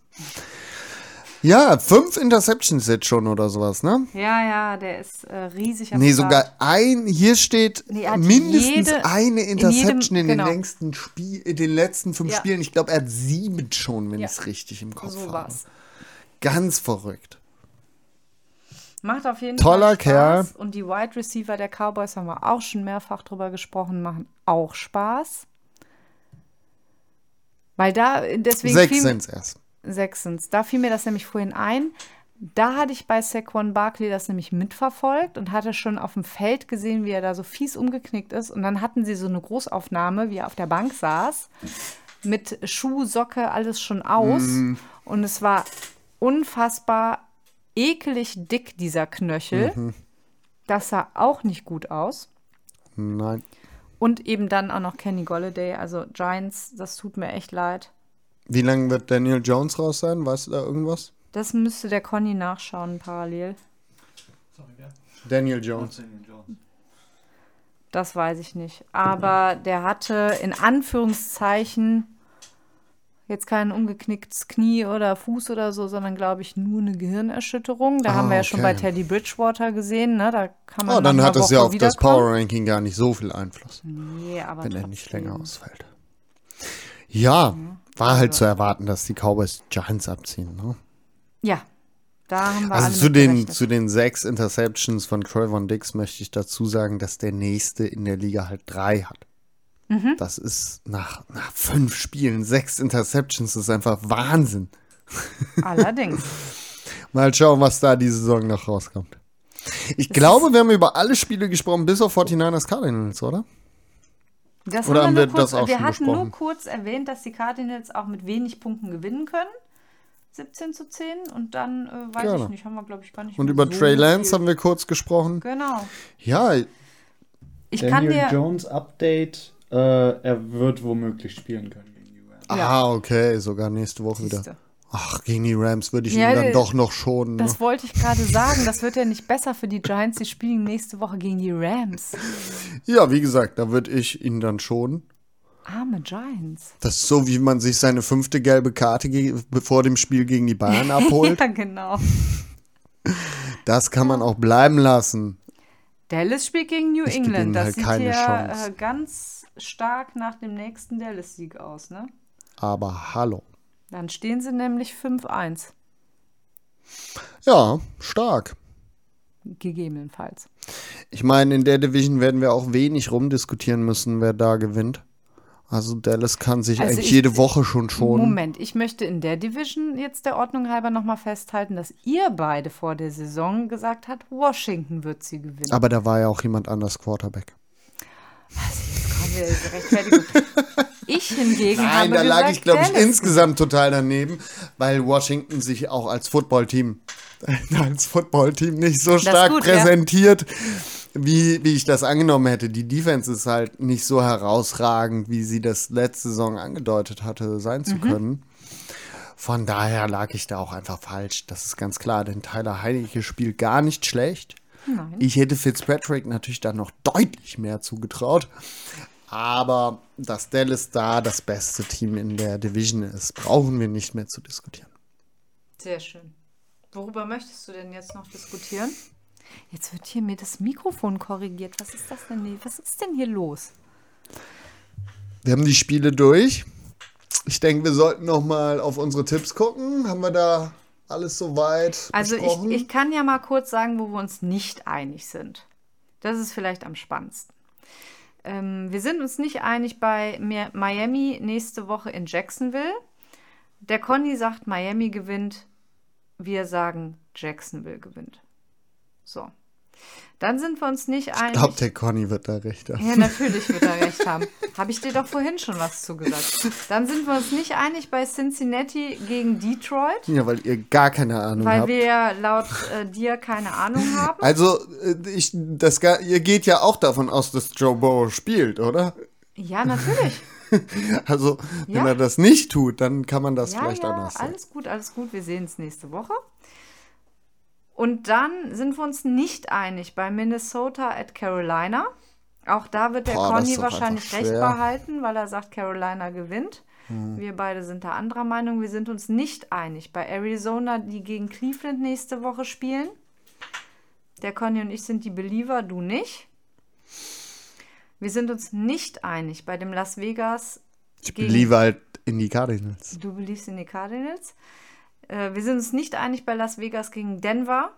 Ja, fünf Interceptions jetzt schon oder sowas, ne? Ja, ja, der ist äh, riesig am Nee, sogar ein, hier steht Nee, mindestens jede- eine in Interception in, jedem- den genau. längsten Spiel, in den letzten fünf Ja. Spielen. Ich glaube, er hat sieben schon, wenn Ja. ich es richtig im Kopf So habe. war's. Ganz verrückt. Macht auf jeden Toller Fall Kerl. Spaß. Und die Wide Receiver der Cowboys haben wir auch schon mehrfach drüber gesprochen, machen auch Spaß. Weil da, deswegen Sechs sind es erst. sechs. Da fiel mir das nämlich vorhin ein. Da hatte ich bei Saquon Barkley das nämlich mitverfolgt und hatte schon auf dem Feld gesehen, wie er da so fies umgeknickt ist. Und dann hatten sie so eine Großaufnahme, wie er auf der Bank saß, mit Schuh, Socke, alles schon aus. Und es war unfassbar ekelig dick, dieser Knöchel. Das sah auch nicht gut aus. Nein. Und eben dann auch noch Kenny Golladay. Also Giants, das tut mir echt leid. Wie lange wird Daniel Jones raus sein? Weißt du da irgendwas? Das müsste der Conny nachschauen parallel. Sorry, wer? Daniel Jones. Daniel Jones. Das weiß ich nicht. Aber der hatte in Anführungszeichen jetzt kein umgeknicktes Knie oder Fuß oder so, sondern glaube ich nur eine Gehirnerschütterung. Da Ah, haben wir ja schon bei. Teddy Bridgewater gesehen, ne? Da kann man Oh, dann hat das ja Woche auf das. Power Ranking gar nicht so viel Einfluss, Nee, aber wenn er nicht trotzdem. länger ausfällt. Ja, war halt Also- zu erwarten, dass die Cowboys Giants abziehen. Ne? Ja, da haben wir Also zu den, gerechnet. zu den sechs Interceptions von Trayvon Dix möchte ich dazu sagen, dass der nächste in der Liga halt drei hat. Mhm. Das ist nach, nach fünf Spielen sechs Interceptions, das ist einfach Wahnsinn. Allerdings. *laughs* Mal schauen, was da die Saison noch rauskommt. Ich glaube, wir haben über alle Spiele gesprochen, bis auf 49ers Cardinals, oder? Das Oder haben nur wir kurz, das auch Wir schon hatten nur besprochen? kurz erwähnt, dass die Cardinals auch mit wenig Punkten gewinnen können. 17 zu 10 und dann äh, weiß Gerne. ich nicht, haben wir glaube ich gar nicht Und über so Trey Lance viel. haben wir kurz gesprochen. Genau. Ja, Ich kann Daniel dir Jones Update. Äh, er wird womöglich spielen können gegen die Rams. Ah, okay, sogar nächste Woche wieder. Siehste. Ach, gegen die Rams würde ich Ja, ihn dann der- doch noch schonen. Ne? Das wollte ich gerade sagen. Das wird ja nicht besser für die Giants. Die spielen nächste Woche gegen die Rams. Ja, wie gesagt, da würde ich ihn dann schonen. Arme Giants. Das ist so, wie man sich seine fünfte gelbe Karte vor dem Spiel gegen die Bayern *laughs* abholt. Ja, genau. Das kann man auch bleiben lassen. Dallas spielt gegen New Ich England. Das halt sieht keine ja Chance. äh, ganz stark nach dem nächsten Dallas-Sieg aus, ne? Aber hallo. Dann stehen sie nämlich 5-1. Ja, stark. Gegebenenfalls. Ich meine, in der Division werden wir auch wenig rumdiskutieren müssen, wer da gewinnt. Also Dallas kann sich Also eigentlich ich- jede Woche schon schonen. Moment, ich möchte in der Division jetzt der Ordnung halber nochmal festhalten, dass ihr beide vor der Saison gesagt habt, Washington wird sie gewinnen. Aber da war ja auch jemand anders Quarterback. Kommen Rechtfertigung. *laughs* Ich hingegen habe Nein, da lag gesagt, ich, glaube ich, insgesamt total daneben, weil Washington sich auch als Footballteam, *laughs* als Footballteam nicht so stark gut, ja. präsentiert, wie, wie ich das angenommen hätte. Die Defense ist halt nicht so herausragend, wie sie das letzte Saison angedeutet hatte, sein Mhm. zu können. Von daher lag ich da auch einfach falsch. Das ist ganz klar, denn Tyler Heinecke spielt gar nicht schlecht. Nein. Ich hätte Fitzpatrick natürlich dann noch deutlich mehr zugetraut. Aber dass Dallas da das beste Team in der Division ist, brauchen wir nicht mehr zu diskutieren. Sehr schön. Worüber möchtest du denn jetzt noch diskutieren? Jetzt wird hier mir das Mikrofon korrigiert. Was ist das denn? hier- Was ist denn hier los? Wir haben die Spiele durch. Ich denke, wir sollten noch mal auf unsere Tipps gucken. Haben wir da alles soweit Also ich, ich kann ja mal kurz sagen, wo wir uns nicht einig sind. Das ist vielleicht am spannendsten. Ähm, wir sind uns nicht einig bei Mi- Miami nächste Woche in Jacksonville. Der Conny sagt, Miami gewinnt. Wir sagen, Jacksonville gewinnt. So. Dann sind wir uns nicht ich einig. glaube, der Conny wird da recht haben. Ja, natürlich wird er recht haben. Habe ich dir doch vorhin schon was zugesagt. Dann sind wir uns nicht einig bei Cincinnati gegen Detroit, Ja, weil ihr gar keine Ahnung weil habt. wir ja laut äh, dir keine Ahnung haben. Also, äh, ich, das, ihr geht ja auch davon aus, dass Joe Burrow spielt, oder? Ja, natürlich. *laughs* Also, wenn Ja. er das nicht tut, dann kann man das ja, vielleicht ja, anders sehen. alles gut, alles gut. Wir sehen uns nächste Woche. Und dann sind wir uns nicht einig bei Minnesota at Carolina. Auch da wird der Boah, Conny wahrscheinlich recht behalten, weil er sagt, Carolina gewinnt. Hm. Wir beide sind da anderer Meinung. Wir sind uns nicht einig bei Arizona, die gegen Cleveland nächste Woche spielen. Der Conny und ich sind die Believer, du nicht. Wir sind uns nicht einig bei dem Las Vegas Ich beliebe halt in die Cardinals. Du beliebst in die Cardinals. Äh, wir sind uns nicht einig bei Las Vegas gegen Denver.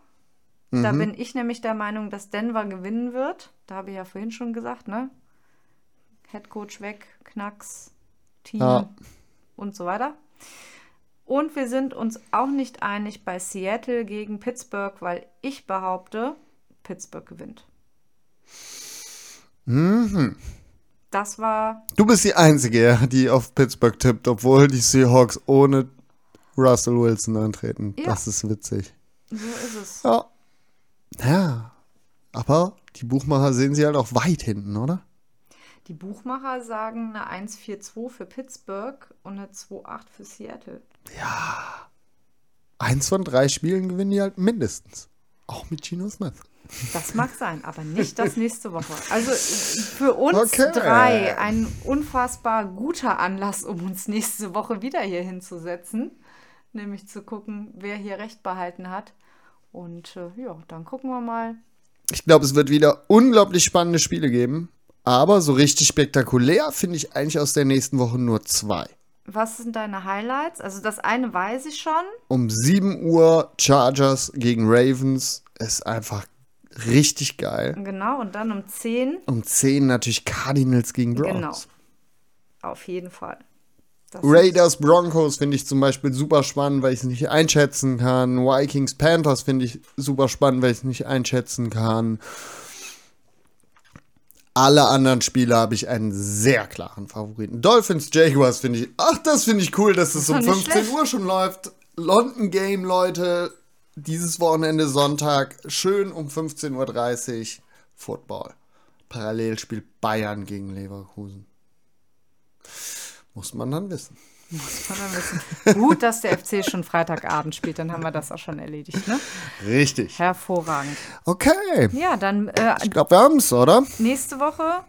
Da Mhm. bin ich nämlich der Meinung, dass Denver gewinnen wird. Da habe ich ja vorhin schon gesagt, ne? Headcoach weg, Knacks, Team Ja. und so weiter. Und wir sind uns auch nicht einig bei Seattle gegen Pittsburgh, weil ich behaupte, Pittsburgh gewinnt. Mhm. Das war Du bist die Einzige, die auf Pittsburgh tippt, obwohl die Seahawks ohne Russell Wilson antreten. Ja. Das ist witzig. so ist es. Ja. Ja. Aber die Buchmacher sehen sie halt auch weit hinten, oder? Die Buchmacher sagen eine 1,42 für Pittsburgh und eine 2,8 für Seattle. Eins von drei Spielen gewinnen die halt mindestens. Auch mit Gino Smith. Das mag sein, aber nicht das nächste Woche. Also äh, für uns Okay. drei ein unfassbar guter Anlass, um uns nächste Woche wieder hier hinzusetzen. Nämlich zu gucken, wer hier Recht behalten hat. Und äh, ja, dann gucken wir mal. Ich glaube, es wird wieder unglaublich spannende Spiele geben. Aber so richtig spektakulär finde ich eigentlich aus der nächsten Woche nur zwei. Was sind deine Highlights? Also das eine weiß ich schon. Um 7 Uhr Chargers gegen Ravens ist einfach richtig geil. Genau, und dann um 10. Um 10 natürlich Cardinals gegen Browns. Genau. Auf jeden Fall. Das Raiders Broncos finde ich zum Beispiel super spannend, weil ich es nicht einschätzen kann. Vikings Panthers finde ich super spannend, weil ich es nicht einschätzen kann. Alle anderen Spiele habe ich einen sehr klaren Favoriten. Dolphins Jaguars finde ich. Ach, das finde ich cool, dass es doch um nicht 15 schlecht. Uhr schon läuft. London Game, Leute. Dieses Wochenende Sonntag. Schön um 15.30 Uhr. Football. Parallel spielt Bayern gegen Leverkusen. Muss man dann wissen. muss man dann wissen. Gut, dass der FC schon Freitagabend spielt, dann haben wir das auch schon erledigt. Ne? Richtig. Hervorragend. Okay. Ja, dann äh, Ich glaube, wir haben es, oder? nächste Woche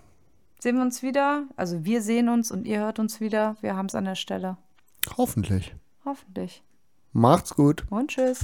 sehen wir uns wieder. Also wir sehen uns und ihr hört uns wieder. Wir haben es an der Stelle. Hoffentlich. Hoffentlich. Macht's gut. Und tschüss.